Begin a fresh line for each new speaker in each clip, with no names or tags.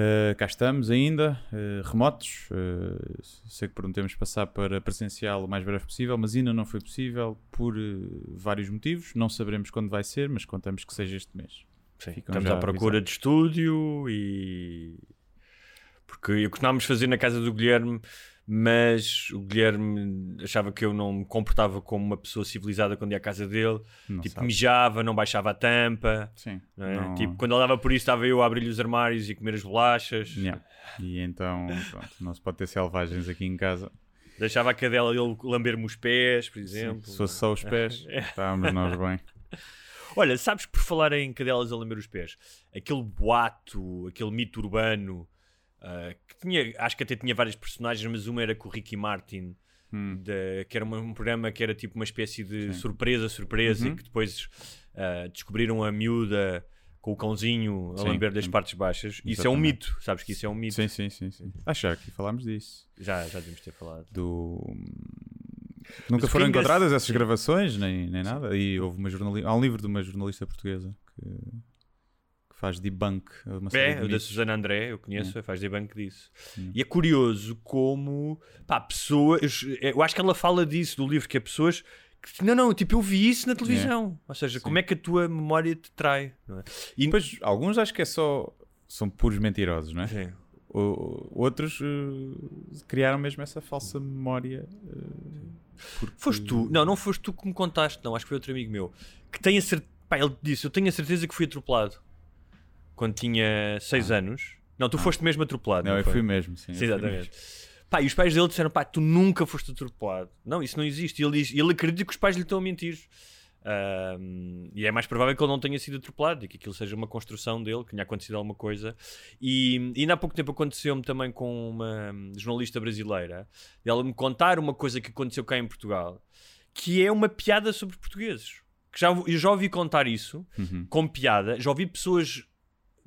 Eh, cá estamos ainda, eh, remotos. Eh, sei que prometemos passar para presencial o mais breve possível, mas ainda não foi possível por vários motivos. Não saberemos quando vai ser, mas contamos que seja este mês.
Sim,
Ficam
estamos à procura de estúdio e. Porque eu costumávamos fazer na casa do Guilherme, mas o Guilherme achava que eu não me comportava como uma pessoa civilizada quando ia à casa dele.
Não
tipo,
sabe.
mijava, não baixava a tampa.
Sim.
não é?
não-
Tipo, quando ele dava por isso, estava eu a abrir-lhe os armários e comer as bolachas.
Yeah. E então, pronto, não se pode ter selvagens aqui em casa.
Deixava a cadela ele lamber-me os pés, por exemplo.
Se fosse só os pés, estávamos nós bem.
Olha, sabes que por falar em cadelas a lamber os pés, aquele boato, aquele mito urbano, ah, que tinha, acho que até tinha várias personagens, mas uma era com o Ricky Martin,
Hum.
da- que era uma- um programa que era tipo uma espécie de surpresa, surpresa,
Uhum.
e que depois ah, descobriram a miúda com o cãozinho a
Sim.
lamber das partes baixas. Isso é um
Exatamente.
mito, sabes que isso é um mito.
Sim, sim, sim, sim. Acho que falámos disso.
Já, já devíamos ter falado.
do. Nunca
o
foram
é
encontradas essas
Sim.
gravações, nem, nem nada. E houve uma jornali... há um livro de uma jornalista portuguesa que faz debunk. Uma série
É,
de
o da. Susana André, eu conheço, faz debunk disso.
Hum.
E é curioso como, pá, pessoas, eu acho que ela fala disso, do livro, que é pessoas que, não, não, tipo, eu vi isso na televisão. Ou seja, como é que a tua memória te trai, é?
E depois, alguns acho que é só. São puros mentirosos, não é?
Sim.
O- outros eh, criaram mesmo essa falsa memória. eh, porque-
Foste tu, não, não foste tu que me contaste, não, acho que foi outro amigo meu, que tem a certeza, pá, ele disse, eu tenho a certeza que fui atropelado quando tinha 6 anos. Não, tu foste mesmo atropelado.
Ah. Não, eu
foi?
fui mesmo, sim.
Sim, exatamente.
mesmo.
Pá, e os pais dele disseram, pá, tu nunca foste atropelado. Não, isso não existe. E ele, diz, ele acredita que os pais lhe estão a mentir. E é mais provável que ele não tenha sido atropelado e que aquilo seja uma construção dele, que tenha acontecido alguma coisa. E, e ainda há pouco tempo aconteceu-me também com uma jornalista brasileira, dela me contar uma coisa que aconteceu cá em Portugal, que é uma piada sobre portugueses. Que já, eu já ouvi contar isso,
Uhum.
com piada, já ouvi pessoas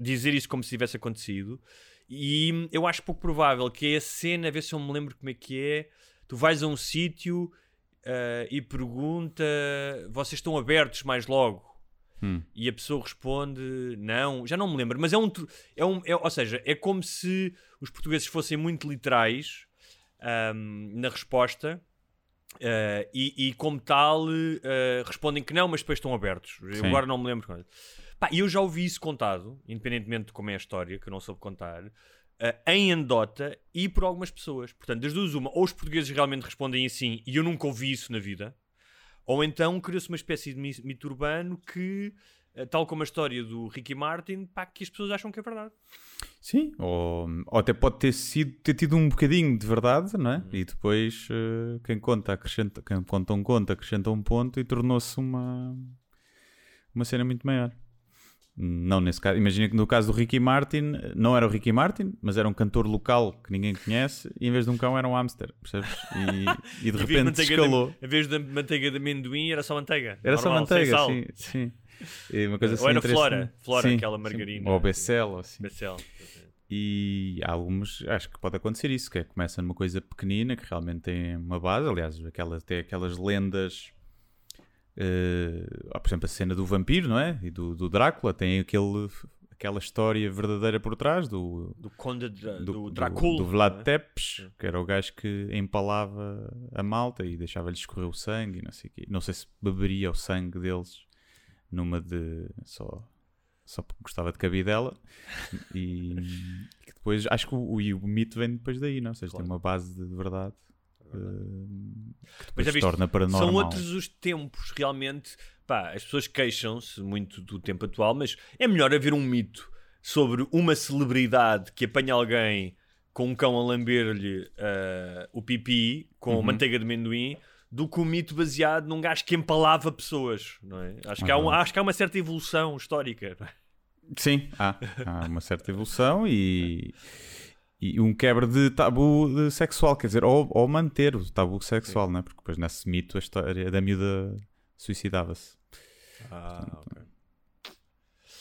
dizer isso como se tivesse acontecido. E eu acho pouco provável que é a cena, a ver se eu me lembro como é que é. Tu vais a um sítio ah, e pergunta: vocês estão abertos mais logo?
Hum.
E a pessoa responde: não, já não me lembro, mas é um. É um é- ou seja, é como se os portugueses fossem muito literais ahm, na resposta. ah, e, e como tal ah, respondem que não, mas depois estão abertos. Eu
Sim.
agora não me lembro. Pá, eu já ouvi isso contado, independentemente de como é a história, que eu não soube contar, ah, em anedota e por algumas pessoas. Portanto, das duas, uma, ou os portugueses realmente respondem assim e eu nunca ouvi isso na vida, ou então criou-se uma espécie de mi- mito urbano que, ah, tal como a história do Ricky Martin, pá, que as pessoas acham que é verdade.
Sim, ou, ou até pode ter, sido, ter tido um bocadinho de verdade, não é?
Uhum.
E depois eh, quem conta acrescenta, quem conta um conto acrescenta um ponto e tornou-se uma, uma cena muito maior. Não nesse caso. Imagina que no caso do Ricky Martin, não era o Ricky Martin, mas era um cantor local que ninguém conhece e em vez de um cão era um hamster, percebes? E, e de repente escalou.
De, em vez da manteiga de amendoim, era só manteiga.
Era só
normal, sem
manteiga, sim. sim. E uma coisa
Ou
assim
era
interessante.
Flora, Flora,
Sim,
aquela
sim.
margarina.
Ou Becel, ou assim.
Becel.
E há alguns, acho que pode acontecer isso, que é começa numa coisa pequenina que realmente tem uma base, aliás, aquelas, até aquelas lendas, há, por exemplo, a cena do vampiro, não é? E do, do Drácula, tem aquele, aquela história verdadeira por trás do,
Do Conde
do,
do,
do,
Dracul.
do Vlad
não é?
Tepes, que era o gajo que empalava a malta e deixava-lhes escorrer o sangue e não sei o quê. Não sei se beberia o sangue deles numa de só, só porque gostava de cabidela e que depois acho que o, o, o mito vem depois daí, não? Ou seja,
Claro.
tem uma base de verdade que
Mas já viste,
torna paranormal.
São outros os tempos, realmente. Pá, as pessoas queixam-se muito do tempo atual, mas é melhor haver um mito sobre uma celebridade que apanha alguém com um cão a lamber-lhe ah, o pipi com
Uhum.
manteiga de amendoim do que um mito baseado num gajo que empalava pessoas, não é? Acho, que há, um-
verdade.
acho que há uma certa evolução histórica. é?
Sim, há, há uma certa evolução e, e um quebra de tabu sexual, quer dizer, ou, ou manter o tabu sexual, né? porque depois nesse mito a história da miúda suicidava-se.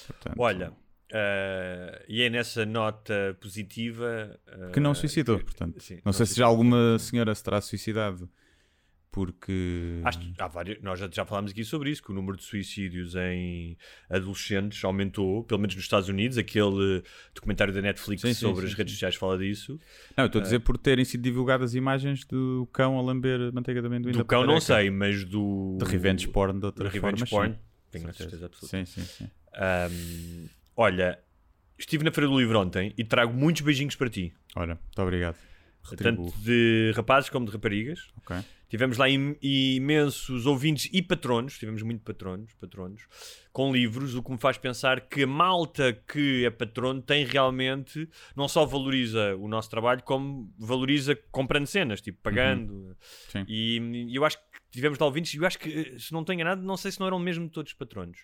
Portanto,
Olha, ah, e é nessa nota positiva ah,
que não suicidou,
que-
portanto.
sim,
não sei se já alguma senhora se terá suicidado porque.
Acho há vários, nós já, já falámos aqui sobre isso, que o número de suicídios em adolescentes aumentou, pelo menos nos Estados Unidos, aquele documentário da Netflix
Sim,
sobre
sim,
as redes
sim.
sociais fala disso.
Não, eu estou a dizer por terem sido divulgadas imagens do cão a lamber manteiga de amendoim.
Do cão não sei, mas do...
De revenge porn de
de
outra
revenge
forma.
porn, tenho a certeza absoluta.
Sim, sim, sim.
Ahm, olha, estive na Feira do Livro ontem e trago muitos beijinhos para ti.
Olha, muito obrigado. Retribuo.
Tanto de rapazes como de raparigas.
Ok.
Tivemos lá im- imensos ouvintes e patronos, tivemos muito patronos, patronos, com livros, o que me faz pensar que a malta que é patrono tem realmente, não só valoriza o nosso trabalho, como valoriza comprando cenas, tipo pagando.
Sim.
E, e eu acho que tivemos lá ouvintes, e eu acho que, se não tenho nada, não sei se não eram mesmo todos patronos.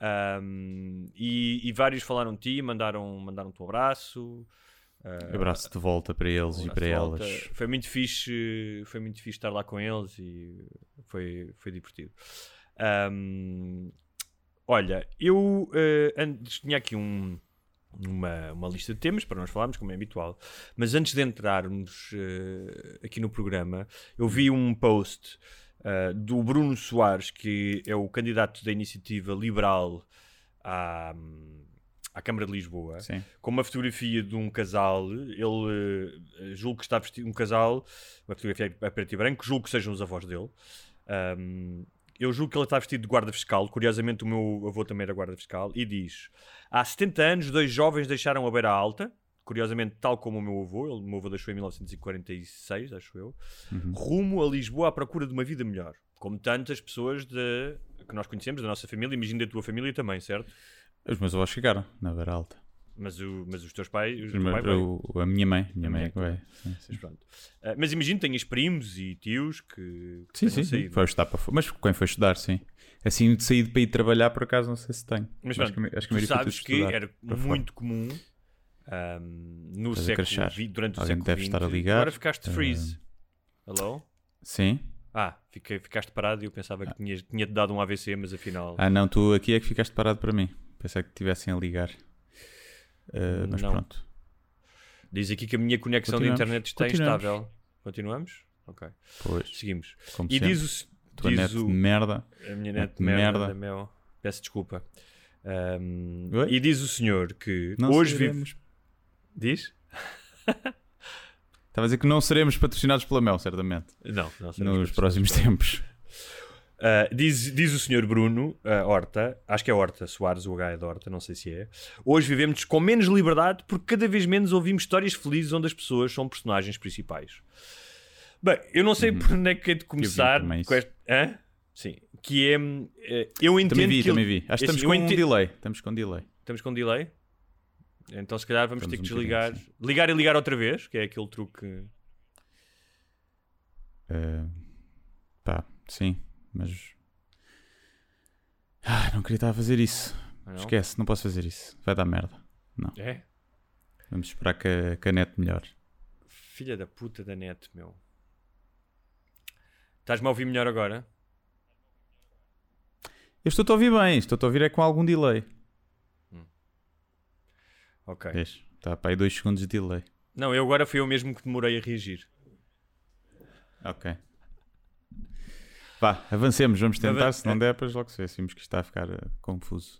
Ahm, e, e vários falaram de ti, mandaram, mandaram-te um abraço. Ah,
Abraço de volta para eles e para elas.
Foi muito fixe, foi muito fixe estar lá com eles e foi, foi divertido. Ahm, olha, eu eh, antes tinha aqui um, uma, uma lista de temas para nós falarmos, como é habitual, mas antes de entrarmos eh, aqui no programa, eu vi um post do Bruno Soares, que é o candidato da iniciativa liberal à, à Câmara de Lisboa
Sim.
com uma fotografia de um casal. Ele eh, julgo que está vestido um casal, uma fotografia a preto e branco, julgo que sejam os avós dele. Ahm, eu julgo que ele está vestido de guarda fiscal. Curiosamente, o meu avô também era guarda fiscal. E diz: Há 70 anos, dois jovens deixaram a beira alta. Curiosamente, tal como o meu avô, ele, o meu avô deixou em 1946, acho eu, rumo a Lisboa à procura de uma vida melhor. Como tantas pessoas de, que nós conhecemos, da nossa família, imagino da tua família também, certo?
Os meus avós chegaram na Beira Alta.
Mas, o, mas os teus pais. Os pai
o- a minha mãe. Minha
A
mãe é que veio. Sim, sim.
Mas. Ah, mas imagino que tenhas primos e tios que, que
Sim, sim,
saído.
Foi estudar para. Mas quem foi estudar, sim. Assim, de sair para ir trabalhar, por acaso, não sei se tenho.
Mas
acho
pronto,
que, acho que
tu sabes que era
para fora.
muito comum ahm, no
Estás
século vi- durante o
Alguém
século
deve
XX.
estar a ligar.
Agora ficaste
Ah.
freeze. Hello?
Sim.
Ah, fiquei, ficaste parado e eu pensava que tinhas- tinha-te dado um AVC, mas afinal.
Ah, não, tu aqui é que ficaste parado para mim. Pensei que tivessem a ligar. Ah, mas
Não.
pronto.
Diz aqui que a minha conexão de internet está
Continuamos.
instável. Continuamos? Ok.
Pois,
Seguimos.
como
E
sempre.
diz o.
Tua
diz
net
o
de merda.
A minha
Net
net merda,
merda.
Peço desculpa.
Oi?
e diz o senhor que
Não
hoje vive.
seremos...
Diz?
Estava a dizer que não seremos patrocinados pela Mel, certamente.
Não, não seremos
Nos próximos tempos.
Uh, diz, diz o senhor Bruno uh, Horta, acho que é Horta Soares, o H é de Horta, não sei se é. Hoje vivemos com menos liberdade porque cada vez menos ouvimos histórias felizes onde as pessoas são personagens principais. Bem, eu não sei por onde é que é de começar
Uhum.
com este. Hã? Sim, que é. eh, Eu entendo
Também vi,
que ele-
também vi. Acho que
assim,
estamos
eu
com um delay. Estamos com delay.
Estamos com delay? Então se calhar vamos
Estamos
ter que
um
desligar.
sim.
Ligar e ligar outra vez, que é aquele truque.
Pá, sim, mas. Ah, não queria estar a fazer isso.
Não?
Esquece, não posso fazer isso. Vai dar merda.
É?
Vamos esperar que a, que a net melhore.
Filha da puta da net, meu. Estás-me a ouvir melhor agora?
Eu estou-te a ouvir bem, estou-te a ouvir é com algum delay.
Ok.
Vês? Está para aí 2 segundos de delay.
Não, eu agora fui eu mesmo que demorei a reagir.
Ok. Vá, avancemos, vamos tentar. Se não der, depois logo se vê. Vimos que está a ficar eh, confuso.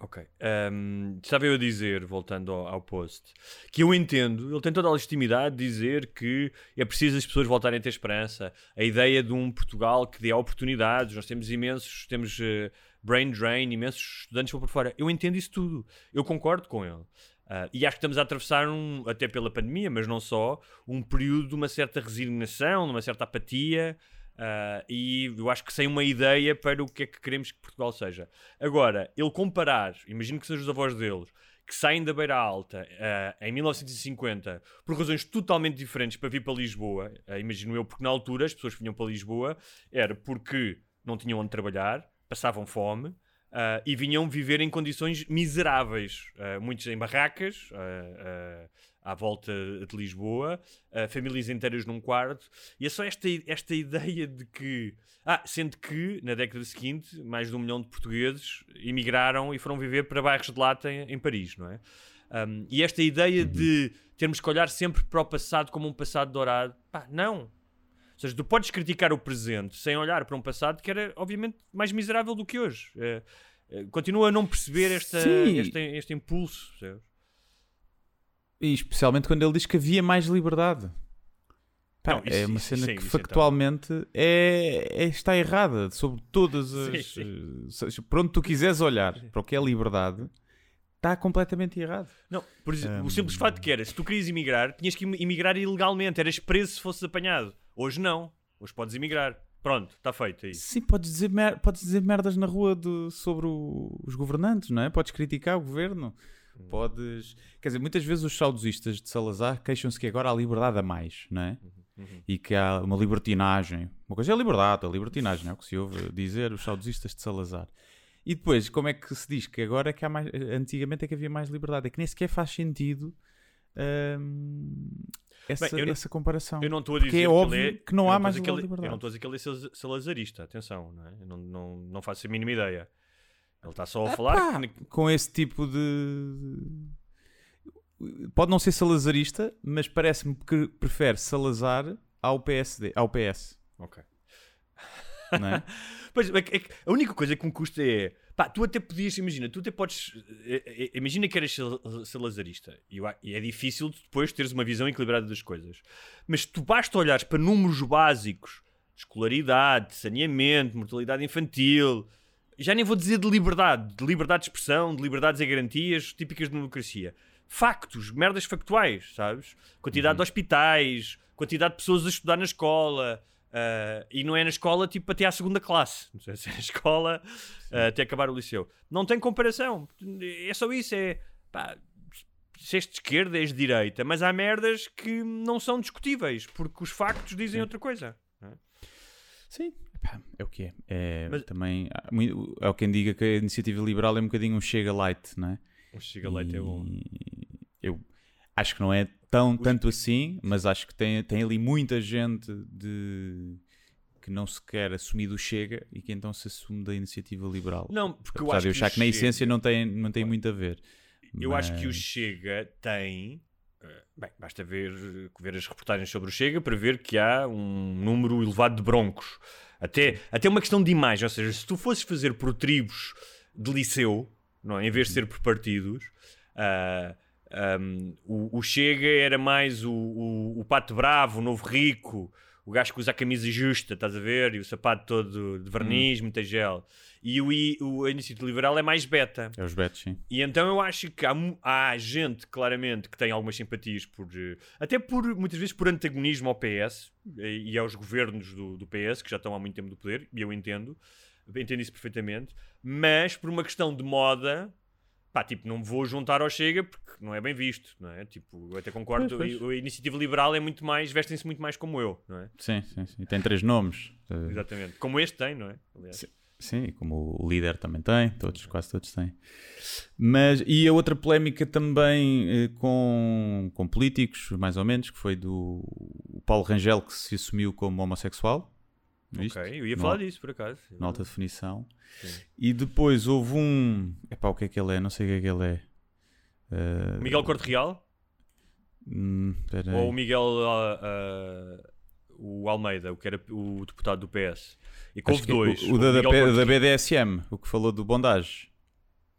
Ok. Ahm, estava eu a dizer, voltando ao, ao post, que eu entendo, ele tem toda a legitimidade de dizer que é preciso as pessoas voltarem a ter esperança. A ideia de um Portugal que dê oportunidades, nós temos imensos, temos eh, brain drain, imensos estudantes para por fora. Eu entendo isso tudo. Eu concordo com ele. Ah, e acho que estamos a atravessar, um, até pela pandemia, mas não só, um período de uma certa resignação, de uma certa apatia. Ah, e eu acho que sem uma ideia para o que é que queremos que Portugal seja. Agora, ele comparar, imagino que sejam os avós deles, que saem da Beira Alta ah, em 1950 por razões totalmente diferentes para vir para Lisboa, ah, imagino eu, porque na altura as pessoas que vinham para Lisboa era porque não tinham onde trabalhar, passavam fome. Ah, e vinham viver em condições miseráveis, ah, muitos em barracas, ah, à volta de Lisboa, famílias inteiras num quarto, e é só esta, esta ideia de que. Ah, sendo que na década seguinte, mais de um milhão de portugueses emigraram e foram viver para bairros de lata em, em Paris, não é? Um, e esta ideia de termos que olhar sempre para o passado como um passado dourado, pá, não. Ou seja, tu podes criticar o presente sem olhar para um passado que era, obviamente, mais miserável do que hoje. É, é, continua a não perceber esta,
Sim.
este, este impulso. percebes?
E especialmente quando ele diz que havia mais liberdade. Pá,
Não, isso-
é uma
isso-
cena
sim,
que
então.
factualmente é, é- está errada sobre todas as.
Sim,
eh, por onde tu quiseres olhar para o que é liberdade, está completamente errado.
Não, por exemplo, o simples fato que era, se tu querias emigrar, tinhas que emigrar ilegalmente, eras preso se fosses apanhado. Hoje não. Hoje podes emigrar. Pronto, está feito aí.
Sim, podes dizer, mer- podes dizer merdas na rua de- sobre o- os governantes, não é? Podes criticar o governo.
Hum.
Podes. Quer dizer, muitas vezes os saudosistas de Salazar queixam-se que agora há liberdade a mais, não é?
Uhum,
E que há uma libertinagem. Uma coisa é a liberdade, a libertinagem, é o que se ouve dizer os saudosistas de Salazar. E depois, como é que se diz que agora é que há mais. Antigamente é que havia mais liberdade? É que nem sequer faz sentido hum, essa,
Bem, não-
essa comparação.
Eu não estou a dizer
é
que
óbvio
ele é,
que não há mais
que ele-
liberdade.
Eu não estou a dizer que ele é sal- salazarista, atenção, não é? Não, não, não faço a mínima ideia. Ele está só a falar
Pá,
que-
com esse tipo de. Pode não ser salazarista, mas parece-me que prefere Salazar ao PSD, ao PS.
Ok.
Não é?
Pois, é que- é que a única coisa que me custa é. Pá, tu até podias, imagina, tu até podes. eh, eh, Imagina que eras sal- salazarista e é difícil de depois teres uma visão equilibrada das coisas. Mas tu basta olhares para números básicos de escolaridade, de saneamento, mortalidade infantil. Já nem vou dizer de liberdade, de liberdade de expressão, de liberdades e garantias típicas de democracia. Factos, merdas factuais, sabes? Quantidade de hospitais, quantidade de pessoas a estudar na escola. Ah, e não é na escola tipo até à segunda classe. Não sei se é na escola ah, até acabar o liceu. Não tem comparação. É só isso. É pá, se és de esquerda, és de direita. Mas há merdas que não são discutíveis porque os factos dizem outra coisa.
Sim, pá, é o que é. é
Mas-
também, há mui- há quem diga que a iniciativa liberal é um bocadinho um chega light, não é?
O Chega Leite é bom.
E Eu acho que não é tão, tanto assim, mas acho que tem, tem ali muita gente de que não se quer assumir do Chega e que então se assume da iniciativa liberal.
Não, porque eu
Apesar
acho
de eu
que
achar que na
Chega-
essência não tem, não tem muito a ver.
Eu acho que o
Mas-
Chega tem. eh, Bem, basta ver, ver as reportagens sobre o Chega para ver que há um número elevado de broncos. Até, até uma questão de imagem, ou seja, se tu fosses fazer por tribos de liceu, não é? em vez de ser por partidos, ah, ahm, o, o Chega era mais o, o, o pato bravo, o novo rico, o gajo que usa a camisa justa, estás a ver? E o sapato todo de verniz, muita gel. E o, o, a iniciativa liberal é mais beta.
É os betos, sim.
E então eu acho que há, há gente, claramente, que tem algumas simpatias por. eh, Até por, muitas vezes, por antagonismo ao PS e, e aos governos do, do PS, que já estão há muito tempo do poder, e eu entendo, entendo isso perfeitamente, mas por uma questão de moda. Pá, tipo, não me vou juntar ao Chega porque não é bem visto, não é? Tipo, eu até concordo,
Pois, pois.
a iniciativa liberal é muito mais, vestem-se muito mais como eu, não é?
Sim, sim, sim. E tem três nomes. Eh,
Exatamente. Como este tem, não é? Aliás.
Sim, como o líder também tem, todos, quase todos têm. Mas, e a outra polémica também eh, com, com políticos, mais ou menos, que foi do Paulo Rangel, que se assumiu como homossexual. Viste?
Ok, eu ia falar disso, por acaso.
Na alta definição.
Sim.
E depois houve um. Epá, o que é que ele é? Não sei o que é que ele é. Eh,
Miguel Corte Real?
hum.
Ou o Miguel ah, ah, o Almeida, o que era o deputado do PS. E houve dois.
O, o da, da,
Corte-
da BDSM, o que falou do bondage.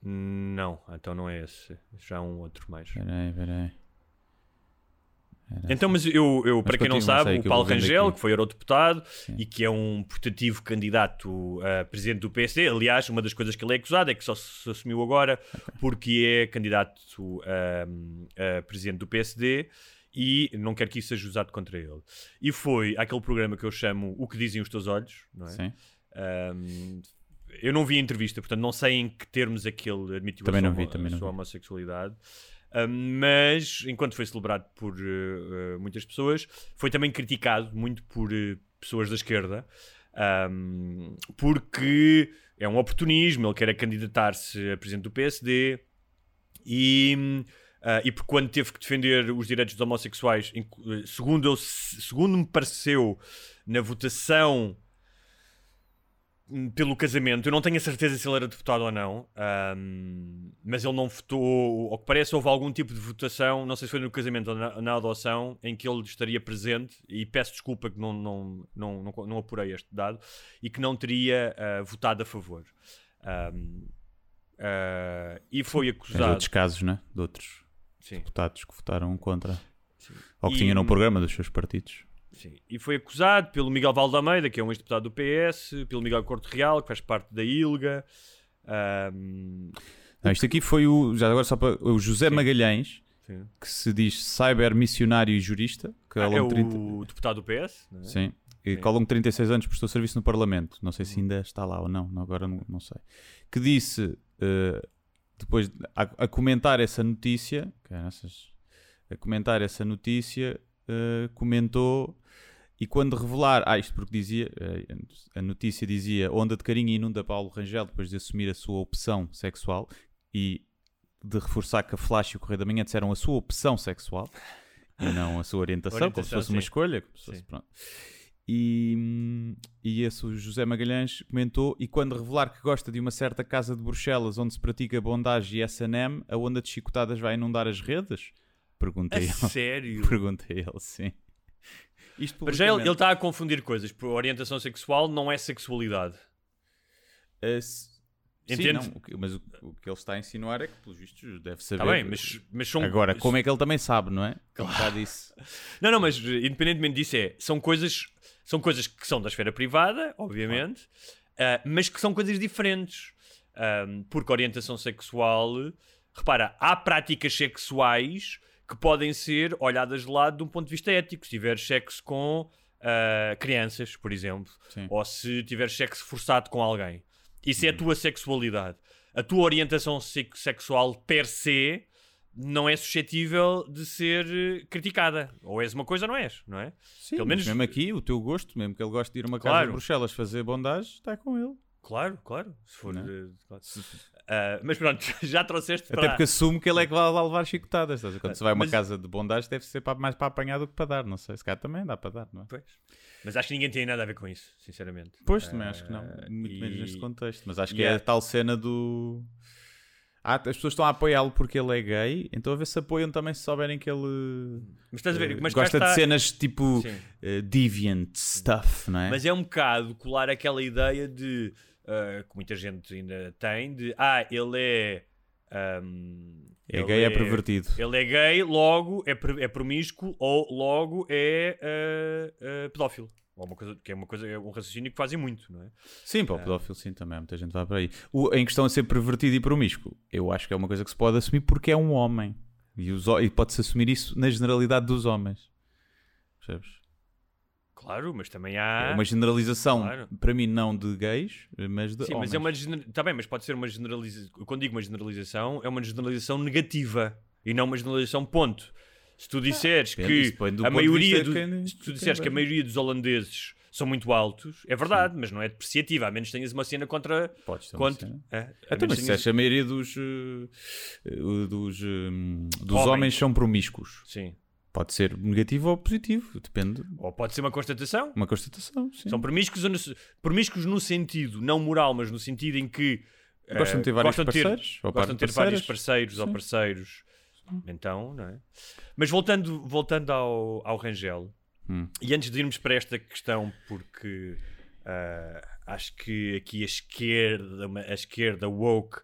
Não, então não é esse. Já é um outro mais.
Espera aí, espera aí. Era
Então, mas eu, eu para quem não sabe, o Paulo Rangel,
aqui.
que foi eurodeputado
Sim.
e que é um putativo candidato a presidente do PSD, aliás, uma das coisas que ele é acusado é que só se assumiu agora porque é candidato a, a presidente do PSD e não quer que isso seja usado contra ele. E foi aquele programa que eu chamo O que Dizem os Teus Olhos, não é?
Sim.
Um, eu não vi a entrevista, portanto não sei em que termos aquele admitiu
Também
a sua,
não vi, também
a
não
sua
vi.
Mas enquanto foi celebrado por uh, muitas pessoas, foi também criticado muito por uh, pessoas da esquerda, um, porque é um oportunismo, ele quer candidatar-se a presidente do PSD e, uh, e porque quando teve que defender os direitos dos homossexuais, segundo, eu, segundo me pareceu na votação pelo casamento, eu não tenho a certeza se ele era deputado ou não, ahm, mas ele não votou, ao que parece houve algum tipo de votação, não sei se foi no casamento ou na, na adoção, em que ele estaria presente, e peço desculpa que não, não, não, não, não apurei este dado, e que não teria ah, votado a favor. Ahm, ah, e foi acusado...
outros casos, né? De outros
Sim.
deputados que votaram contra.
Sim.
Ou que
E-
tinham no programa dos seus partidos.
Sim. E foi acusado pelo Miguel Valdameida, que é um ex-deputado do PS, pelo Miguel Corte Real, que faz parte da ILGA. ahm,
Não, isto aqui foi o. Já agora só para. O José Magalhães,
sim.
que se diz cyber missionário e jurista. Que ao
Ah, é
longo de 30
o deputado do PS. é?
Sim. E
Sim.
que ao longo de 36 anos prestou serviço no Parlamento. Não sei se ainda está lá ou não, agora não, não sei. Que disse, eh, depois, de- a, a comentar essa notícia, a comentar essa notícia, eh, comentou. E quando revelar, ah, isto porque dizia, eh, a notícia dizia onda de carinho inunda Paulo Rangel depois de assumir a sua opção sexual e de reforçar que a Flash e o Correio da Manhã disseram a sua opção sexual e não a sua orientação, como se
Orientação,
fosse uma
sim.
escolha. como se fosse- pronto. E, e esse o José Magalhães comentou: e quando revelar que gosta de uma certa casa de Bruxelas onde se pratica bondagem e SM, a onda de chicotadas vai inundar as redes? Perguntei
A
ele.
sério?
Perguntei ele, sim. Isto
Mas já ele está a confundir coisas. Por orientação sexual não é sexualidade.
Uh, s- sim,
Entende?
não, mas o, o que ele está a insinuar é que, pelos vistos, deve saber.
Está bem, mas, mas são.
Agora, como é que ele também sabe, não é? Claro. disso.
Não, não, mas independentemente disso, é, são coisas, são coisas que são da esfera privada, obviamente, ah, mas que são coisas diferentes. Ahm, porque orientação sexual, repara, há práticas sexuais que podem ser olhadas de lado de um ponto de vista ético. Se tiveres sexo com ah, crianças, por exemplo,
Sim.
ou se tiveres sexo forçado com alguém, isso é
Uhum.
a tua sexualidade. A tua orientação sex- sexual per se não é suscetível de ser eh, criticada. Ou és uma coisa ou não és, não é?
Sim,
Pelo menos-
mesmo aqui, o teu gosto, mesmo que ele goste de ir a uma casa
Claro.
de Bruxelas fazer bondagem, está com ele.
Claro, claro. Se for, eh, claro. Ah, mas pronto, já trouxeste
Até
para...
porque assumo que ele é que vai lá levar chicotadas. Quando se vai a uma
Mas-
casa de bondagem, deve ser mais para apanhar do que para dar. Não sei, se cá também dá para dar, não é?
Pois. Mas acho que ninguém tem nada a ver com isso, sinceramente.
Pois, também acho que não.
Ah,
Muito
e-
menos neste contexto. Mas acho que é
é-
a tal cena do. Ah, as pessoas estão a apoiá-lo porque ele é gay, então a ver se apoiam também se souberem que ele
Mas estás a ver,
eh,
mas
gosta
está-
de cenas tipo eh, deviant stuff, não é?
Mas é um bocado colar aquela ideia de ah, que muita gente ainda tem de ah, ele é ahm,
é gay, é pervertido.
Ele é gay, logo é, é promíscuo ou logo é ah, ah, pedófilo. Ou uma coisa, que é uma coisa, é um raciocínio que fazem muito, não é?
Sim, para o pedófilo, sim, também. Muita gente vai para aí. O, em questão a ser pervertido e promíscuo, eu acho que é uma coisa que se pode assumir porque é um homem. E, e pode-se assumir isso na generalidade dos homens. Percebes?
Claro, mas também há.
É uma generalização,
Claro.
para mim, não de gays, mas de
Sim,
homens.
mas é uma gener... tá bem, mas pode ser uma generalização. Quando digo uma generalização, é uma generalização negativa e não uma generalização ponto. Se tu disseres
depende, isso
que a maioria do...
quem-
se tu disseres que a maioria dos holandeses são muito altos, é verdade, mas não é depreciativa, a menos que tenhas uma cena contra
Podes ter uma
contra
cena.
é, a
Então, mas se
tenhas-
disseste, a maioria dos, eh, eh, dos, eh, dos
Homens.
homens são promíscuos.
Sim.
Pode ser negativo ou positivo, depende.
Ou pode ser uma constatação.
Uma constatação, sim.
São promíscuos, ou no- promíscuos no sentido, não moral, mas no sentido em que
Gostam
eh,
de ter vários
gostam de ter-
parceiros, ou
gostam de ter vários
parceiras.
parceiros ou
Sim.
parceiros. Então, não é? Mas voltando, voltando ao, ao Rangel,
Hum.
e antes de irmos para esta questão, porque ah, acho que aqui a esquerda, a esquerda woke,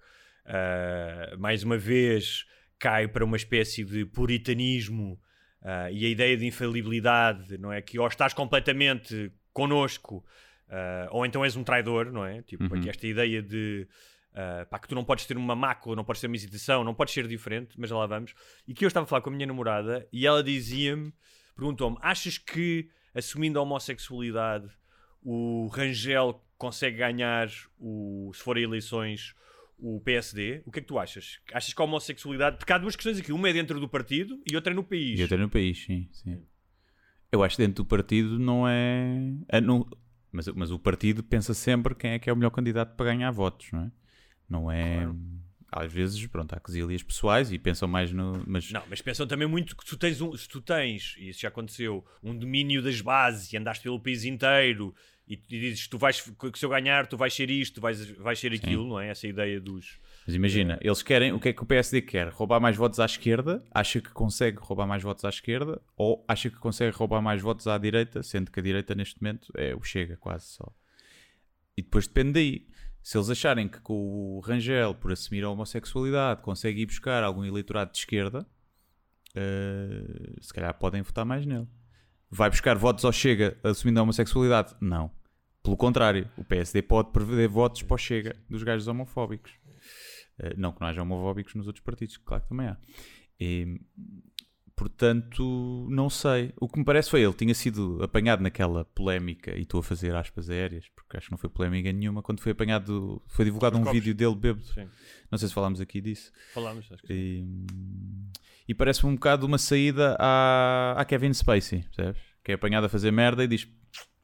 ah, mais uma vez, cai para uma espécie de puritanismo ah, e a ideia de infalibilidade, não é? Que ou estás completamente connosco, ah, ou então és um traidor, não é? Tipo,
Uhum.
aqui esta ideia de ah, pá, que tu não podes ter uma mácula, não podes ter uma hesitação, não podes ser diferente, mas já lá vamos. E que eu estava a falar com a minha namorada e ela dizia-me, perguntou-me: achas que assumindo a homossexualidade o Rangel consegue ganhar, o, se forem eleições, o PSD? O que é que tu achas? Achas que a homossexualidade. Porque há duas questões aqui: uma é dentro do partido e outra é no país.
E até no país, sim, sim. Eu acho que dentro do partido não é. é não- mas, mas o partido pensa sempre quem é que é o melhor candidato para ganhar votos, não é? Não é. Às vezes, pronto, há quesilhas pessoais e pensam mais no. Mas
Não, mas pensam também muito que tu tens um, se tu tens, e isso já aconteceu, um domínio das bases e andaste pelo país inteiro e, tu dizes tu vais, que se eu ganhar, tu vais ser isto, tu vais, vais ser aquilo, não é? Essa ideia dos.
Mas imagina, eles querem, o que é que o PSD quer? Roubar mais votos à esquerda, acha que consegue roubar mais votos à esquerda, ou acha que consegue roubar mais votos à direita, sendo que a direita neste momento é o Chega quase só. E depois depende daí. Se eles acharem que com o Rangel, por assumir a homossexualidade, consegue ir buscar algum eleitorado de esquerda, eh, se calhar podem votar mais nele. Vai buscar votos ao Chega assumindo a homossexualidade? Não. Pelo contrário, o PSD pode prever votos para o Chega dos gajos homofóbicos. Eh, não que não haja homofóbicos nos outros partidos, claro que também há. E, portanto, não sei. O que me parece foi ele tinha sido apanhado naquela polémica, e estou a fazer aspas aéreas, porque acho que não foi polémica nenhuma, quando foi apanhado, foi divulgado um
copos.
vídeo dele bêbado.
Sim.
Não sei se falámos aqui disso.
Falámos, acho que sim.
E, e parece-me um bocado uma saída à, à Kevin Spacey, percebes? Que é apanhado a fazer merda e diz: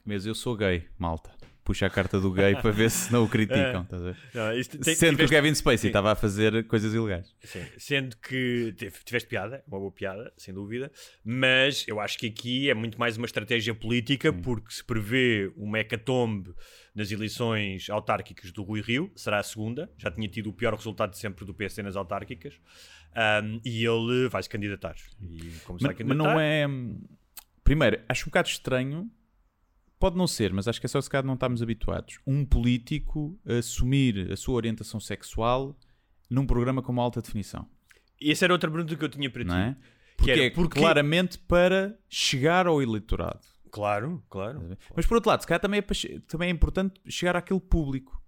Mas eu sou gay, malta. Puxa a carta do gay para ver se não o criticam. estás a ver?
Não, isto tem-
Sendo que o
tiveste-
Kevin Spacey
Sim.
estava a fazer coisas ilegais.
Sim, sendo que tive- tiveste piada, uma boa piada, sem dúvida, mas eu acho que aqui é muito mais uma estratégia política, porque se prevê uma hecatombe nas eleições autárquicas do Rui Rio, será a segunda, já tinha tido o pior resultado de sempre do PSD nas autárquicas, ahm, e ele vai se candidatar. E como se vai
Mas, mas
candidatar,
não é. Primeiro, acho um bocado estranho. Pode não ser, mas acho que é só se calhar não estamos habituados. Um político assumir a sua orientação sexual num programa com uma alta definição.
Essa era outra pergunta que eu tinha para ti.
Não é?
Que
Porque
era,
é
porquê-
claramente para chegar ao eleitorado.
Claro, claro.
Mas por outro lado, se calhar também é, para também é importante chegar àquele público.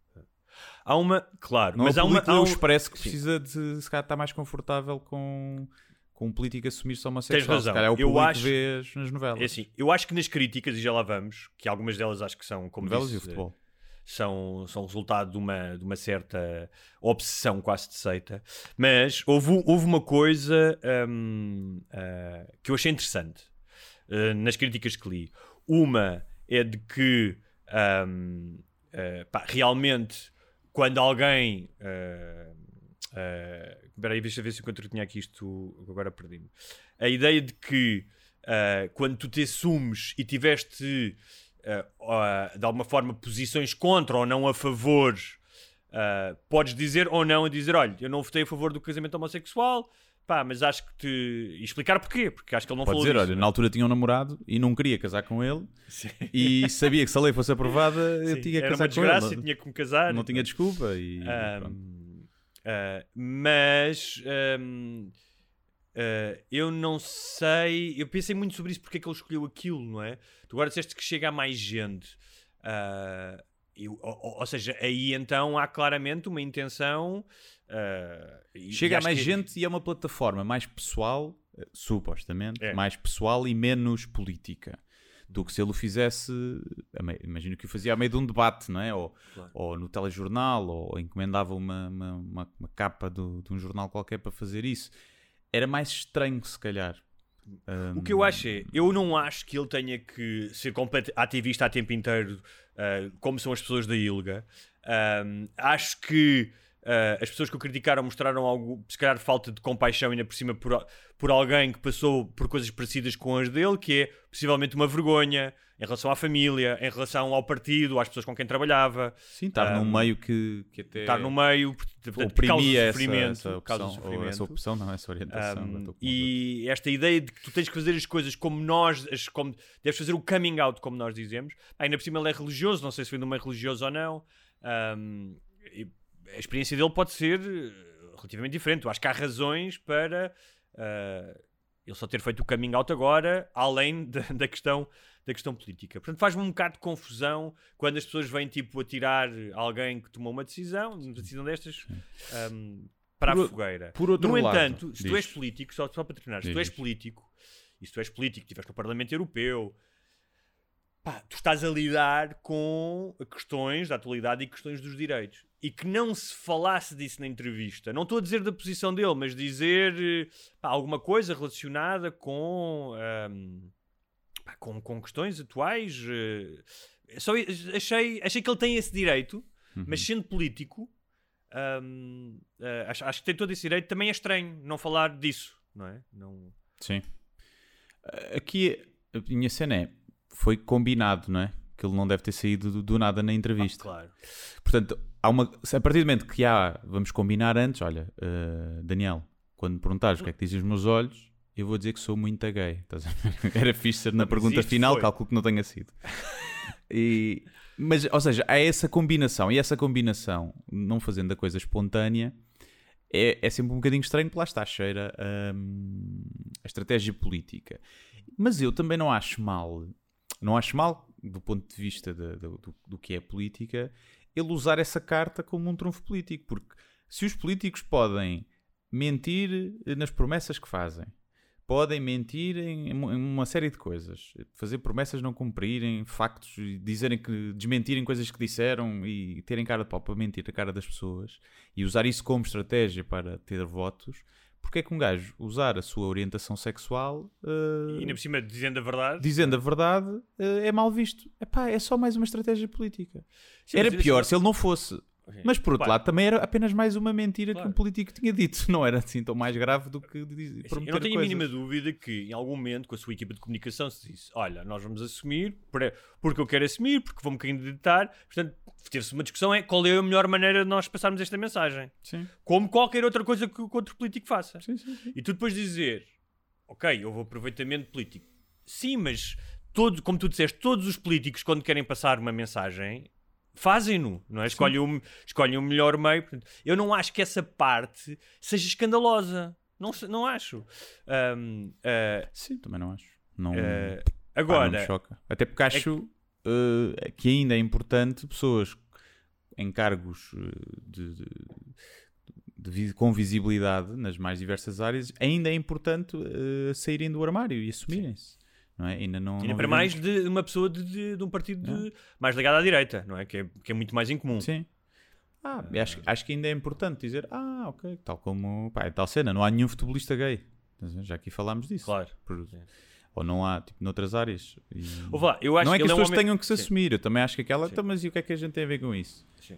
Há uma, claro,
Não
mas
é
há
o
uma. há um-
que expresso que
Sim.
precisa de se calhar estar mais confortável com, com um político assumir-se homossexual.
Tens razão.
Se calhar é o
Eu acho-
que vês nas novelas.
É assim, eu acho que nas críticas, e já lá vamos, que algumas delas acho que são, como
novelas
disse,
e o futebol.
são, são resultado de uma, de uma certa obsessão quase de seita. Mas houve, houve uma coisa hum, ah, que eu achei interessante ah, nas críticas que li. Uma é de que hum, ah, pá, realmente quando alguém. ah, ah, Espera aí, deixa ver se eu encontro tinha aqui isto. Agora perdi-me. A ideia de que ah, quando tu te assumes e tiveste ah, ah, de alguma forma posições contra ou não a favor, podes dizer ou não a dizer: olha, eu não votei a favor do casamento homossexual, pá, mas acho que te. e explicar porquê, porque acho que ele não
Pode
falou
dizer,
disso,
olha, na altura tinha um namorado e não queria casar com ele e sabia que se a lei fosse aprovada eu
Sim,
tinha que
era
casar
uma
com
desgraça
ele.
e tinha que me casar.
Não tinha desculpa e
Ahm, ah, mas ahm, ah, eu não sei. Eu pensei muito sobre isso porque é que ele escolheu aquilo, não é? Tu agora disseste que chega a mais gente. Ah, eu- ou, ou- seja, aí então há claramente uma intenção.
Chega a mais
que-
gente e é uma plataforma mais pessoal, eh, supostamente,
É.
mais pessoal e menos política. Do que se ele o fizesse, imagino que o fazia a meio de um debate, não é? Ou,
Claro.
ou no telejornal, ou encomendava uma, uma, uma- uma capa do- de um jornal qualquer para fazer isso. Era mais estranho, se calhar.
O que eu acho é, eu não acho que ele tenha que ser ativista a tempo inteiro, ah, como são as pessoas da ILGA. Ahm, acho que ah, as pessoas que o criticaram mostraram algo, se calhar, falta de compaixão, ainda por cima, por, por alguém que passou por coisas parecidas com as dele, que é possivelmente uma vergonha em relação à família, em relação ao partido, às pessoas com quem trabalhava,
Sim, estar num
Ahm,
meio que, que até
estar no meio, portanto, causa
oprimia essa,
sofrimento,
essa,
causa
opção,
sofrimento.
essa opção, não, essa orientação.
Um, e esta ideia de que tu tens que fazer as coisas como nós, as- como, deves fazer o coming out, como nós dizemos. Ainda por cima ele é religioso, não sei se vem de um meio religioso ou não. Um, e a experiência dele pode ser eh, relativamente diferente. Eu acho que há razões para. ah, ele só ter feito o coming out agora, além da, da questão da questão política. Portanto, faz-me um bocado de confusão quando as pessoas vêm tipo a tirar alguém que tomou uma decisão, uma decisão destas, um, para
Por
a fogueira.
por outro
no
lado,
entanto, se tu
diz.
és político, só, só para terminar, se tu és político, e se tu és político, estiveste no Parlamento Europeu, pá, tu estás a lidar com questões da atualidade e questões dos direitos. E que não se falasse disso na entrevista. Não estou a dizer da posição dele, mas dizer eh, pá, alguma coisa relacionada com, ahm, pá, com, com questões atuais. eh, só achei, achei que ele tem esse direito, mas sendo político, ahm, eh, acho, acho que tem todo esse direito. Também é estranho não falar disso, não é? Não...
Sim. Aqui a minha cena é: foi combinado, não é? Que ele não deve ter saído do, do nada na entrevista.
Claro.
Portanto, há uma, a partir do momento que há, vamos combinar antes, olha, eh, Daniel, quando me perguntares o que é que dizem os meus olhos, eu vou dizer que sou muito gay. Era fixe ser na
mas
pergunta final,
foi.
cálculo que não tenha sido. E, mas, ou seja, há essa combinação, e essa combinação, não fazendo a coisa espontânea, é, é sempre um bocadinho estranho, porque lá está, cheira hum, a estratégia política. Mas eu também não acho mal, não acho mal, do ponto de vista de- do, do- do que é política, ele usar essa carta como um trunfo político, porque se os políticos podem mentir nas promessas que fazem, podem mentir em, uma série de coisas, fazer promessas não cumprirem, factos, dizerem que desmentirem coisas que disseram e terem cara de pau para mentir a cara das pessoas e usar isso como estratégia para ter votos. Porque é que um gajo usar a sua orientação sexual eh,
E ainda por cima, dizendo a verdade.
dizendo a verdade eh, é mal visto? Epá, é só mais uma estratégia política.
Sim,
era pior se ele não fosse. Mas por outro lado, também era apenas mais uma mentira
Claro.
que um político tinha dito. Não era assim tão mais grave do que diz,
Assim,
prometer
eu não tenho
coisas.
a mínima dúvida que em algum momento com a sua equipa de comunicação se disse olha, nós vamos assumir porque eu quero assumir, porque vou-me candidatar portanto, teve-se uma discussão é qual é a melhor maneira de nós passarmos esta mensagem
Sim.
como qualquer outra coisa que o outro político faça
Sim, sim,
e tu depois dizer ok, houve aproveitamento político sim, mas todo, como tu disseste, todos os políticos quando querem passar uma mensagem fazem-no, não é? Escolhem o, escolhem o melhor meio. Eu não acho que essa parte seja escandalosa. Não, não acho. Ahm, ah,
Sim, também não acho. Não,
ah,
pá, não me
agora,
choca. Até porque acho eh, que ainda é importante pessoas em cargos eh, de, de- de com visibilidade nas mais diversas áreas, ainda é importante eh, saírem do armário e assumirem-se. Não é? Ainda não.
ainda
não
para mais de uma pessoa de, de- um partido mais ligado à direita, não é? Que é, que é muito mais incomum.
Sim. Ah, acho, acho que ainda é importante dizer, ah, ok, tal como, pá, é tal cena, não há nenhum futebolista gay. Já aqui falámos disso.
Claro.
Por- ou não há, tipo, noutras áreas. E-
eu acho
não é que, as
é um
pessoas tenham que se
Sim.
assumir, eu também acho que aquela, então, mas e o que é que a gente tem a ver com isso?
Sim.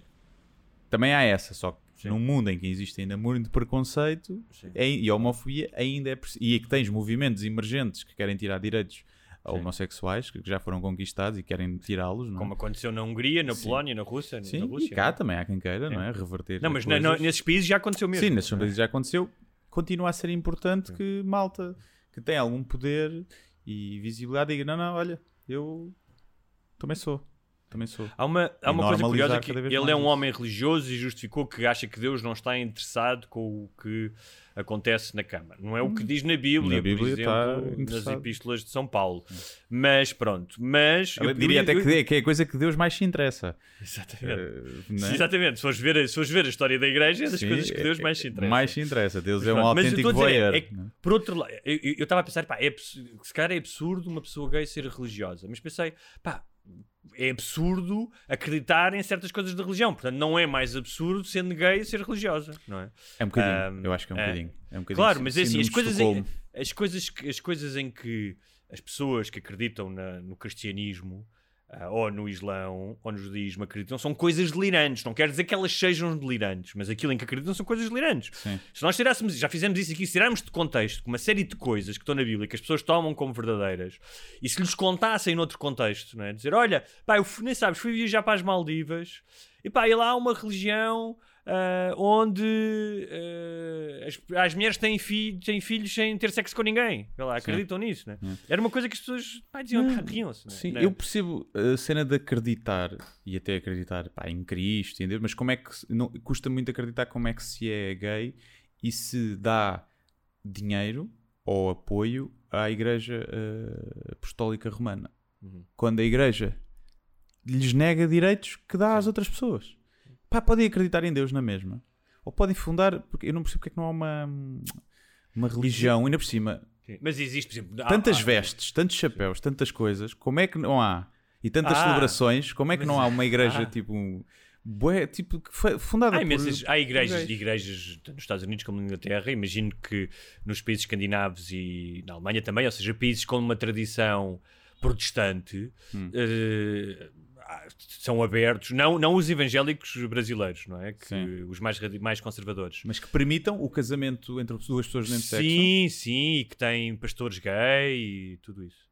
Também há essa, só que
Sim.
num mundo em que existe ainda muito preconceito é- e homofobia, ainda é e que tens movimentos emergentes que querem tirar direitos a homossexuais, que já foram conquistados e querem tirá-los, é?
Como aconteceu na Hungria, na. Polónia, na Rússia, na
Sim,
Rússia.
e cá
não é?
também há quem queira, não é? Reverter
Não, mas na- na- nesses países já aconteceu mesmo.
Sim, nesses
é?
países já aconteceu. Continua a ser importante que malta que tem algum poder e visibilidade diga: não, não, olha, eu também sou. Também sou.
Há uma, há uma coisa curiosa que ele
mais
é um homem religioso e justificou que acha que Deus não está interessado com o que acontece na Câmara. Não é o que diz na Bíblia,
Na Bíblia
por
está
exemplo, nas epístolas de São Paulo. Mas pronto, mas...
Eu
eu-
diria
eu-
até que, é- que é a coisa que Deus mais se interessa.
Exatamente.
Não é?
Exatamente, se fores, ver, a- se fores ver a história da igreja, é das
Sim,
coisas que Deus
é-
mais se interessa.
Mais se interessa. Deus
Mas
é um
pronto,
autêntico voyeur.
é
é?
por outro lado, eu estava a pensar, pá, é, se calhar é absurdo uma pessoa gay ser religiosa, mas pensei, pá, é absurdo acreditar em certas coisas da religião, portanto não é mais absurdo sendo gay ser religiosa, não é?
É um bocadinho.
Ahm,
eu acho que é um
é.
bocadinho. É um bocadinho
Claro, mas é assim, as coisas, em, as, coisas, que- as coisas em que as pessoas que acreditam na- no cristianismo ah, ou no islão ou no judaísmo acreditam são coisas delirantes. Não quer dizer que elas sejam delirantes, mas aquilo em que acreditam são coisas delirantes.
Sim.
Se nós tirássemos, já fizemos isso aqui, se tirarmos de contexto uma série de coisas que estão na Bíblia que as pessoas tomam como verdadeiras e se lhes contassem noutro contexto, não é? Dizer, olha, pá, eu nem sabes, fui viajar para as Maldivas e pá, e lá há uma religião ah, onde ah, as, as mulheres têm, fi- têm filhos sem ter sexo com ninguém. Lá, acreditam nisso, né? Era uma coisa que as pessoas pá, diziam, pá, riam-se. né?
Sim,
Não.
eu percebo a cena de acreditar e até acreditar pá, em Cristo, em Deus, mas como é que não, custa muito acreditar como é que se é gay e se dá dinheiro ou apoio à Igreja eh, Apostólica Romana.
Uhum.
Quando a Igreja lhes nega direitos que dá às outras pessoas. Pá, podem acreditar em Deus na mesma. Ou podem fundar, porque eu não percebo porque é que não há uma, uma religião, ainda por cima,
Sim. Mas existe, por exemplo. há-
tantas
há-
vestes, tantos chapéus, tantas coisas, como é que não há? E tantas
Ah,
celebrações, como é que
mas-
não há uma igreja
Ah.
tipo, bué, tipo fundada
Há,
por...
imensas, há igrejas, igrejas nos Estados Unidos como na Inglaterra, imagino que nos países escandinavos e na Alemanha também, ou seja, países com uma tradição protestante,
Hum.
ah, são abertos, não, não os evangélicos brasileiros, não é? Que,
Sim.
os mais, mais conservadores.
Mas que permitam o casamento entre duas pessoas do mesmo sexo.
Sim, sim, e que têm pastores gay e tudo isso.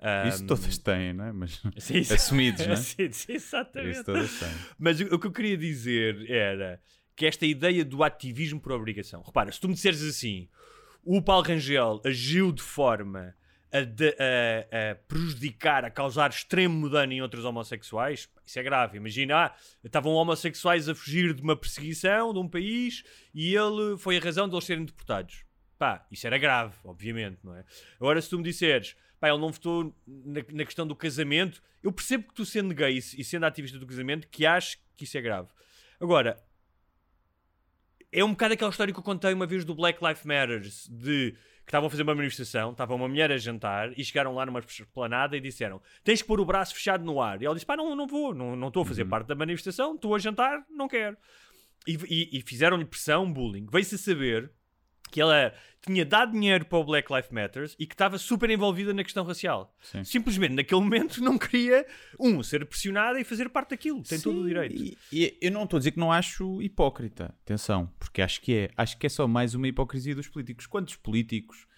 Ah,
Isso todas têm, não é? Mas
sim.
assumidos, não é?
Sim, sim, exatamente.
Isso todas têm.
Mas o, o que eu queria dizer era que esta ideia do ativismo por obrigação. Repara, se tu me disseres assim, o Paulo Rangel agiu de forma a, de- a- a prejudicar, a causar extremo dano em outros homossexuais, isso é grave. Imagina, ah, estavam homossexuais a fugir de uma perseguição de um país e ele foi a razão de eles serem deportados. Pá, isso era grave, obviamente, não é? Agora, se tu me disseres, pá, ele não votou na, na questão do casamento, eu percebo que tu, sendo gay e sendo ativista do casamento, que acho que isso é grave. Agora, é um bocado aquela história que eu contei uma vez do Black Lives Matter, de que estavam a fazer uma manifestação, estava uma mulher a jantar e chegaram lá numa esplanada e disseram: tens que pôr o braço fechado no ar. E ela disse: pá, não, não vou, não não estou a fazer parte da manifestação, estou a jantar, não quero. E, e- e fizeram-lhe pressão, bullying. Veio-se a saber que ela tinha dado dinheiro para o Black Lives Matter e que estava super envolvida na questão racial.
Sim.
Simplesmente naquele momento não queria, um, ser pressionada e fazer parte daquilo. Tem todo o
Sim,
direito.
E, e eu não estou a dizer que não acho hipócrita, atenção, porque acho que é. Acho que é só mais uma hipocrisia dos políticos. Quantos políticos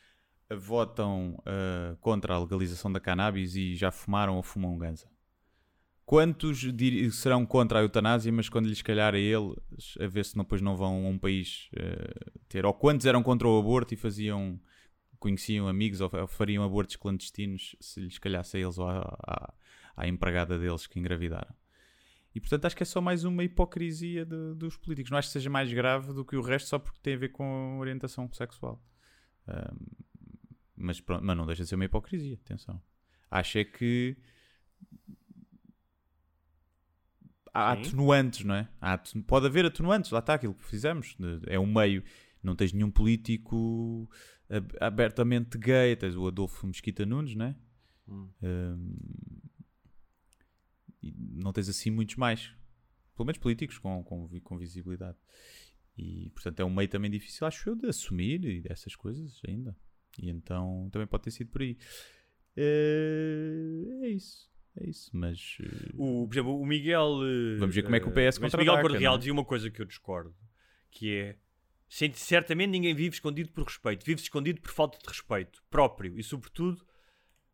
ah, votam ah, contra a legalização da cannabis e já fumaram ou fumam ganza? Quantos serão contra a eutanásia, mas quando lhes calhar a eles, a ver se depois não vão a um país ah, ter? Ou quantos eram contra o aborto e faziam, conheciam amigos ou, ou fariam abortos clandestinos se lhes calhasse a eles ou à, à- à empregada deles que engravidaram? E portanto acho que é só mais uma hipocrisia de- dos políticos. Não acho que seja mais grave do que o resto só porque tem a ver com orientação sexual. Ahm, mas, pronto, mas não deixa de ser uma hipocrisia, atenção. Acho é que há
Sim.
atenuantes, não é? Há Pode haver atenuantes, lá está aquilo que fizemos. É um meio. Não tens nenhum político ab- abertamente gay. Tens o Adolfo Mesquita Nunes, não é?
Hum.
E não tens assim muitos mais. Pelo menos políticos com, com, com visibilidade. E portanto é um meio também difícil, acho eu, de assumir e dessas coisas ainda. E então também pode ter sido por aí. Eh, É isso. É isso. Mas eh,
O, por exemplo, o Miguel. eh,
Vamos ver como é que o PS
mas
contra-ataca,
Miguel Correal
não é?
dizia uma coisa que eu discordo: que é. "Sim, Certamente ninguém vive escondido por respeito, vive escondido por falta de respeito próprio e, sobretudo,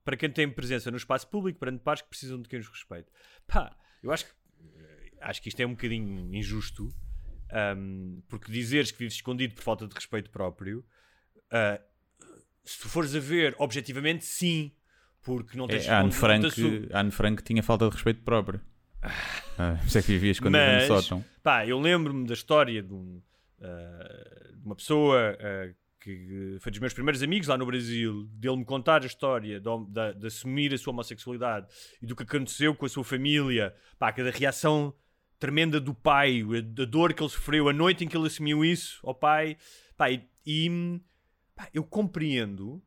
para quem tem presença no espaço público, perante pares que precisam de quem os respeite. Pá, eu acho que, eh, acho que isto é um bocadinho injusto, ahm, porque dizeres que vives escondido por falta de respeito próprio, ah, se tu fores a ver objetivamente, sim, porque não tens
é, a Anne Frank, a Anne Frank tinha falta de respeito próprio. Ah, é que vivia escondido
Mas,
no sótão.
pá, eu lembro-me da história de, um, ah, de uma pessoa ah, que foi dos meus primeiros amigos lá no Brasil, dele me contar a história de, da- de assumir a sua homossexualidade e do que aconteceu com a sua família, pá, cada reação tremenda do pai, a, a dor que ele sofreu, a noite em que ele assumiu isso ao pai, pá, e, e, pá, eu compreendo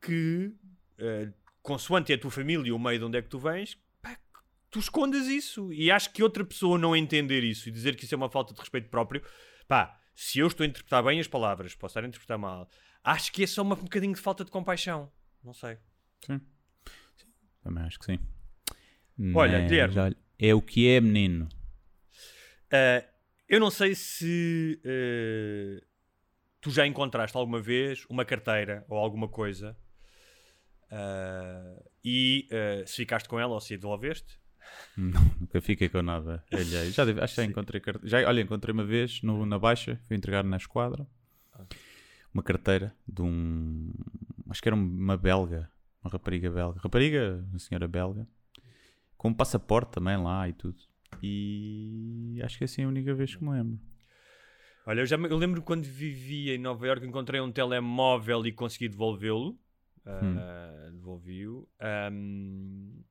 que, ah, consoante é a tua família e o meio de onde é que tu vens, pá, tu escondas isso. E acho que outra pessoa não entender isso e dizer que isso é uma falta de respeito próprio, pá, se eu estou a interpretar bem as palavras, posso estar a interpretar mal, acho que é só uma, um bocadinho de falta de compaixão. Não sei.
Sim. Sim, Também acho que sim.
Olha,
Mas,
Guilherme.
olha, é o que é, menino.
Ah, eu não sei se ah, tu já encontraste alguma vez uma carteira ou alguma coisa ah, e ah, se ficaste com ela ou se a devolveste.
Não, nunca fiquei com nada alheio. Já deve- acho que já encontrei já Olha, encontrei uma vez no- na Baixa, fui entregar na esquadra uma carteira de um. Acho que era uma belga, uma rapariga belga. Rapariga, uma senhora belga, com um passaporte também lá e tudo. E acho que é assim a única vez que me lembro.
Olha, eu, já me- eu lembro quando vivia em Nova Iorque encontrei um telemóvel e consegui devolvê-lo. Ah, Devolvi-o. Ahm,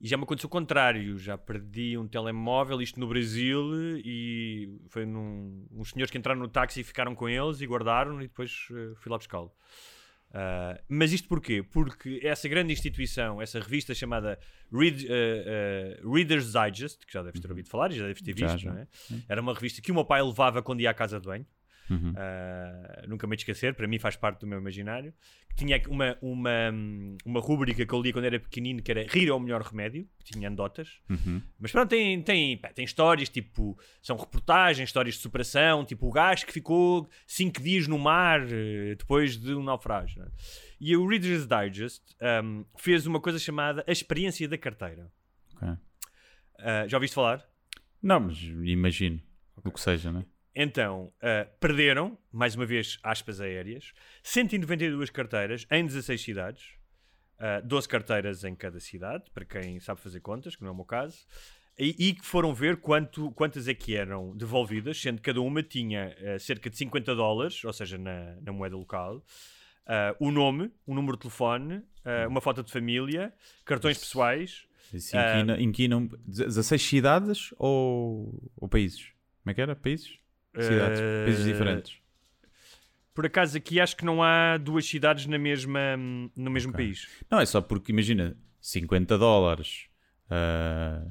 e já me aconteceu o contrário. Já perdi um telemóvel, isto no Brasil, e foi num, uns senhores que entraram no táxi e ficaram com eles e guardaram e depois eh, fui lá buscá-lo. Ah, mas isto porquê? Porque essa grande instituição, essa revista chamada Read- eh, eh, Reader's Digest, que já deves ter ouvido falar e já deves ter
Já,
visto,
já.
não é? Era uma revista que o meu pai levava quando ia à casa de banho.
Uhum.
Uh, nunca me esquecer, para mim faz parte do meu imaginário. Tinha uma, uma, uma rúbrica que eu lia quando era pequenino que era Rir é o melhor remédio, tinha anedotas.
Uhum.
Mas pronto, tem, tem, pá, tem histórias tipo, são reportagens, histórias de superação, tipo o gajo que ficou 5 dias no mar eh, depois de um naufrágio. é? E o Reader's Digest um, fez uma coisa chamada A Experiência da Carteira.
Ok.
Uh, já ouviste falar?
Não, mas imagino o que seja, né?
Então, uh, perderam, mais uma vez, aspas aéreas, 192 carteiras em 16 cidades, uh, 12 carteiras em cada cidade, para quem sabe fazer contas, que não é o meu caso, e, que foram ver quanto, quantas é que eram devolvidas, sendo que cada uma tinha uh, cerca de 50 dólares, ou seja, na, na moeda local, o nome, um número de telefone, uh, uma foto de família, cartões pessoais.
Isso
Ah.
inquina, inquinam 16 cidades ou, ou países? Como é que era? Países? Cidades,
Eh,
países diferentes.
Por acaso aqui acho que não há duas cidades na mesma, no mesmo
Ok.
país.
Não, é só porque imagina, 50 dólares ah,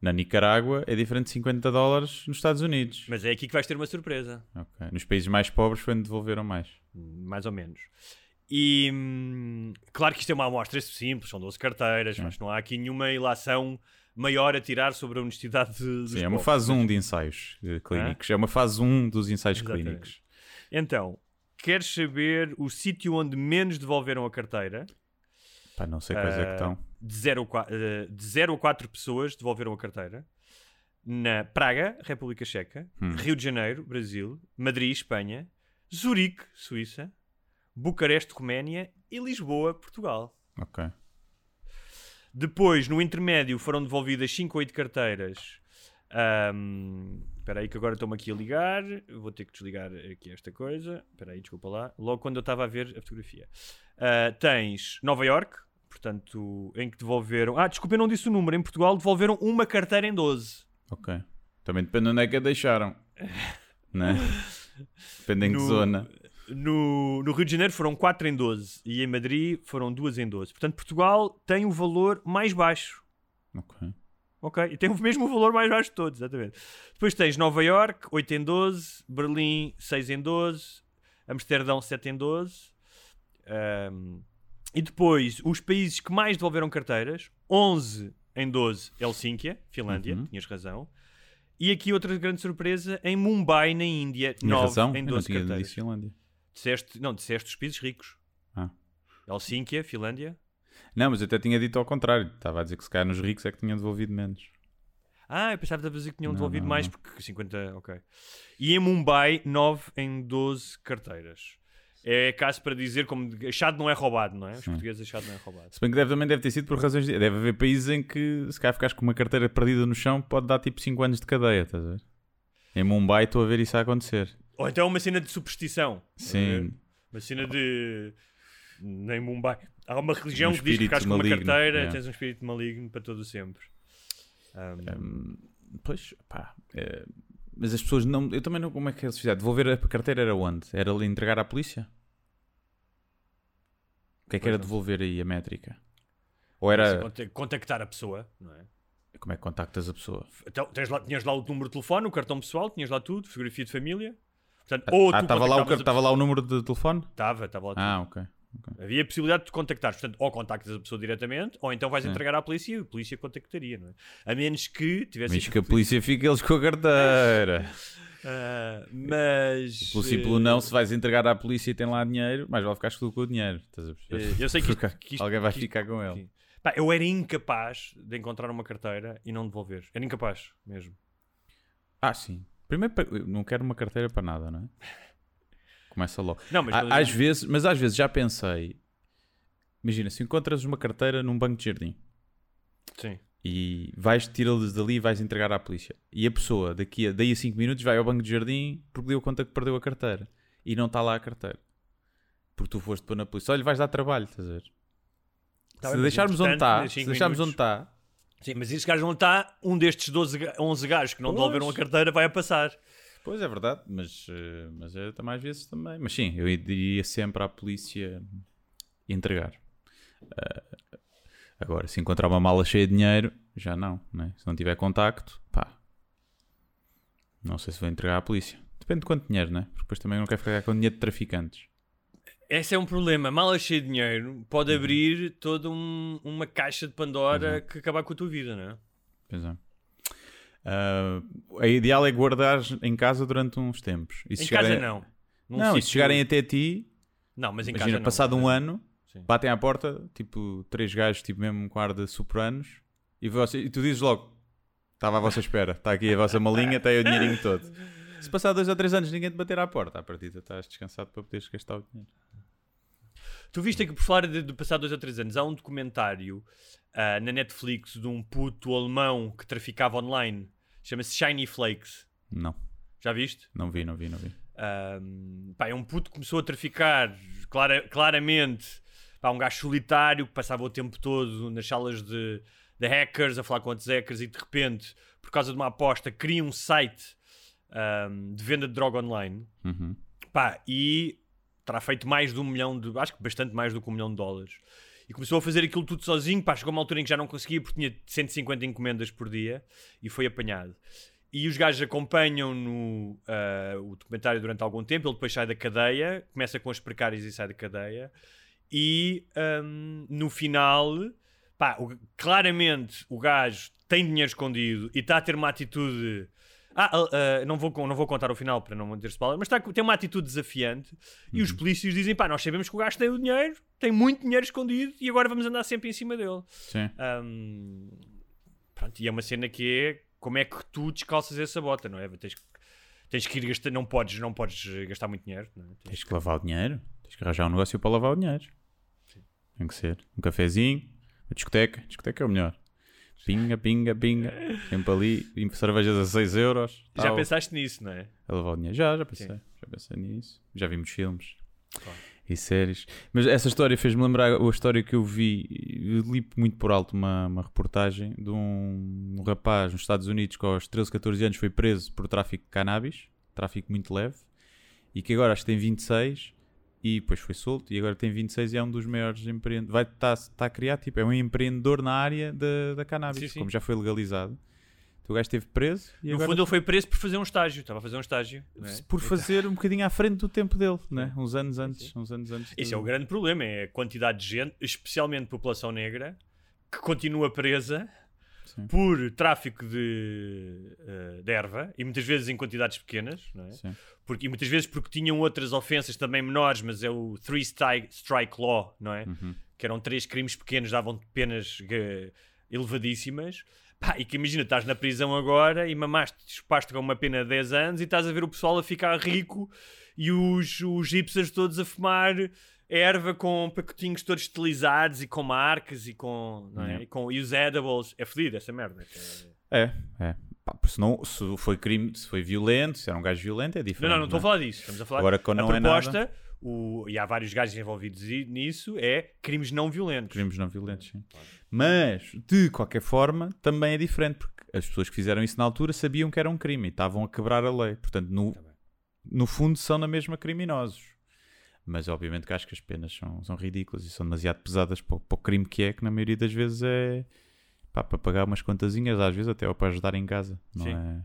na Nicarágua é diferente de 50 dólares nos Estados Unidos.
Mas é aqui que vais ter uma surpresa.
Ok. Nos países mais pobres foi onde devolveram mais.
mais ou menos. E hum, claro que isto é uma amostra simples, são 12 carteiras, mas não há aqui nenhuma ilação maior a tirar sobre a honestidade de,
Sim, é uma fase 1 de ensaios eh, clínicos. É uma fase 1 dos ensaios
Exatamente.
clínicos.
Então, queres saber o sítio onde menos devolveram a carteira?
Pá, não sei quais é que
Ah,
estão.
De 0 a 4, de zero a 4 pessoas devolveram a carteira. Na Praga, República Checa,
Hum.
Rio de Janeiro, Brasil, Madrid, Espanha, Zurique, Suíça, Bucareste, Roménia e Lisboa, Portugal.
Ok.
Depois, no intermédio, foram devolvidas 5 ou 8 carteiras. Ahm, Espera aí que agora estou-me aqui a ligar. Vou ter que desligar aqui esta coisa. Espera aí, desculpa lá. Logo quando eu estava a ver a fotografia. Ah, tens Nova York, portanto, em que devolveram... Ah, desculpa, eu não disse o número. Em Portugal devolveram uma carteira em 12.
Ok. Também depende de onde é que a deixaram. né? Depende em que
No-
zona.
No, no Rio de Janeiro foram 4 em 12 e em Madrid foram 2 em 12. Portanto, Portugal tem o valor mais baixo.
Ok.
Ok, e tem o mesmo valor mais baixo de todos, exatamente. Depois tens Nova York, 8 em 12, Berlim, 6 em 12, Amsterdão, 7 em 12. Ahm, e depois, os países que mais devolveram carteiras, 11 em 12, Helsínquia, Finlândia,
Uhum.
tinhas razão. E aqui outra grande surpresa, em Mumbai, na Índia,
Tinha
9
razão.
em
Eu não
12
tinha
carteiras.
Finlândia.
Disseste, não, disseste os países ricos.
Ah.
Helsínquia, Finlândia.
Não, mas eu até tinha dito ao contrário. Estava a dizer que se calhar nos ricos é que tinham devolvido menos.
Ah, eu pensava que estavas a dizer que tinham devolvido
não,
mais,
não.
porque 50, ok. E em Mumbai, 9 em 12 carteiras. É caso para dizer como achado não é roubado, não é? Os
Sim.
portugueses achado não é roubado.
Se bem que deve, também deve ter sido por razões de... Deve haver países em que se calhar ficares com uma carteira perdida no chão pode dar tipo 5 anos de cadeia, estás a ver? Em Mumbai estou a ver isso a acontecer.
Ou então uma cena de superstição.
Sim.
Uma cena de. Nem Mumbai. Há uma religião
Um
que diz que ficares com uma carteira,
yeah.
tens um espírito maligno para todo o sempre. Um,
Hum, pois, pá. é, mas as pessoas não. Eu também não. Como é que eles fizeram? Devolver a carteira era onde? Era ali entregar à polícia? O que é que
Pois
era
não.
devolver aí a métrica? Ou
Era...
era.
conta- Contactar a pessoa, não é?
Como é que contactas a pessoa?
Então, tens lá, tinhas lá o número de telefone, o cartão pessoal, tinhas lá tudo, fotografia de família. Portanto, ou
ah, estava lá, o,
contactavas a
estava lá o número de telefone?
Estava, estava lá tudo.
Ah, ok.
Havia a possibilidade de tu contactares. Portanto, ou contactas a pessoa diretamente, ou então vais
Sim.
entregar à polícia e a polícia contactaria, não é? A menos que tivesse.
Mas que a polícia fica eles com a carteira.
Ah, mas.
Pelo simples não, se vais entregar à polícia e tem lá dinheiro, mais vale ficares tu com o dinheiro. Estás a perceber?
Eh, eu sei que isto- que isto-
alguém vai
que isto-
ficar com ele.
Sim. Pá, eu era incapaz de encontrar uma carteira e não devolver. Era incapaz mesmo.
Ah, sim. Primeiro, não quero uma carteira para nada, não é? Começa logo.
Não, mas
às vezes, mas às vezes já pensei. Imagina, se encontras uma carteira num banco de jardim
Sim.
e vais tirá-los dali e vais entregar à polícia. E a pessoa, daqui a, daí a 5 minutos, vai ao banco de jardim porque deu conta que perdeu a carteira. E não está lá a carteira. Porque tu foste pôr na polícia. Olha, vais dar trabalho, estás a ver?
Tá
se
bem,
deixarmos onde está, se deixarmos onde
minutos-
está,
Sim, mas esses gajos onde está, um destes 12, ga- 11 gajos que não
Pois.
devolveram a carteira vai a passar.
Pois é verdade, mas, eh, mas é também às vezes também. Mas sim, eu iria sempre à polícia entregar. Eh, agora, se encontrar uma mala cheia de dinheiro, já não, né? Se não tiver contacto, pá. Não sei se vou entregar à polícia. Depende de quanto dinheiro, né? Porque depois também não quero ficar com dinheiro de traficantes.
Esse é um problema. Mala cheia de dinheiro pode
Uhum.
abrir toda um- uma caixa de Pandora que acabar com a tua vida, não é?
Pois é. Ah, a ideal é guardar em casa durante uns tempos. E
em
chegarem-
casa não. Num
Não, e se
sítio-
chegarem até ti,
Não, mas em
Imagina,
casa não.
passado um ano,
Sim.
batem à porta, tipo, três gajos, tipo, mesmo ar de super-anos, e, você- e tu dizes logo: estava à vossa espera, está aqui a vossa malinha, tem o dinheirinho todo. Se passar dois ou três anos ninguém te bater à porta, à partida estás descansado para poderes gastar o dinheiro.
Tu viste que por falar de, de passar dois ou três anos, há um documentário ah, na Netflix de um puto alemão que traficava online. Chama-se Shiny Flakes.
Não,
Já viste?
não vi, não vi, não vi.
Pá, é um puto que começou a traficar clara- claramente. Pá, um gajo solitário que passava o tempo todo nas salas de, de hackers, a falar com outros hackers e de repente, por causa de uma aposta, cria um site ahm, de venda de droga online.
Uhum.
Pá, e terá feito mais de um milhão de. Acho que bastante mais do que um milhão de dólares. E começou a fazer aquilo tudo sozinho. Pá, chegou uma altura em que já não conseguia porque tinha 150 encomendas por dia e foi apanhado. E os gajos acompanham no ah, o documentário durante algum tempo. Ele depois sai da cadeia, começa com as precárias e sai da cadeia. E ahm, no final, pá, o- claramente o gajo tem dinheiro escondido e está a ter uma atitude. Ah, ah, não, vou, não vou contar o final para não manter spoiler, mas está, tem uma atitude desafiante. E os polícias dizem: pá, nós sabemos que o gajo tem o dinheiro, tem muito dinheiro escondido e agora vamos andar sempre em cima dele.
Sim.
Ahm, pronto, e é uma cena que é como é que tu descalças essa bota, não é? Tens, que- tens que ir gastar, não podes, não podes gastar muito dinheiro, é? Tens-
Tens que lavar o dinheiro, tens que arranjar um negócio para lavar o dinheiro. Tem que ser. Um cafezinho, uma discoteca, discoteca é o melhor. Pinga, pinga, pinga. Sempre ali, cervejas a 6 euros.
Já
tal,
pensaste nisso, não é?
A lavar o dinheiro. Já, já pensei.
Sim.
Já pensei nisso. Já vi muitos filmes. E séries. Mas essa história fez-me lembrar a história que eu vi. Eu li muito por alto uma, uma reportagem de um, um rapaz nos Estados Unidos que aos 13, 14 anos foi preso por tráfico de cannabis. Tráfico muito leve. E que agora acho que tem 26 e depois foi solto. E agora tem 26 e é um dos maiores empreendedores. Vai estar tá a criar, tipo, é um empreendedor na área da, da cannabis,
Sim, sim.
como já foi legalizado. Então o gajo esteve preso e
No
agora
fundo, ele foi preso por fazer um estágio. Estava a fazer um estágio. é?
por fazer um bocadinho à frente do tempo dele, né? uns anos antes. Uns anos antes
Esse é o grande problema, é a quantidade de gente, especialmente população negra, que continua presa
Sim.
por tráfico de, eh, de erva e muitas vezes em quantidades pequenas, não é? Porque, e muitas vezes porque tinham outras ofensas também menores, mas é o Three Strike, strike Law, não é?
Uhum.
Que eram três crimes pequenos, davam penas eh, elevadíssimas. Pá, e que imagina, estás na prisão agora e mamaste, chupaste com uma pena de 10 anos e estás a ver o pessoal a ficar rico e os, os hipsters todos a fumar erva com pacotinhos todos estilizados e com marcas e com, não é?
Yeah.
e com e os edibles. É fodido essa merda.
É, é. Pá, porque se, não, se foi crime, se foi violento, se era um gajo violento, é
Não,
diferente.
não, não estou a falar disso. Estamos a falar
Agora, quando
a
não é
proposta,
nada-
o, e há vários gajos envolvidos nisso, é crimes não violentos.
Crimes não violentos, sim. Mas, de qualquer forma, também é diferente, porque as pessoas que fizeram isso na altura sabiam que era um crime e estavam a quebrar a lei. Portanto, no, no fundo, são na mesma criminosos. Mas, obviamente, que acho que as penas são, são ridículas e são demasiado pesadas para, para o crime que é, que na maioria das vezes é pá, para pagar umas contazinhas, às vezes até ou para ajudar em casa. Não,
Sim.
é,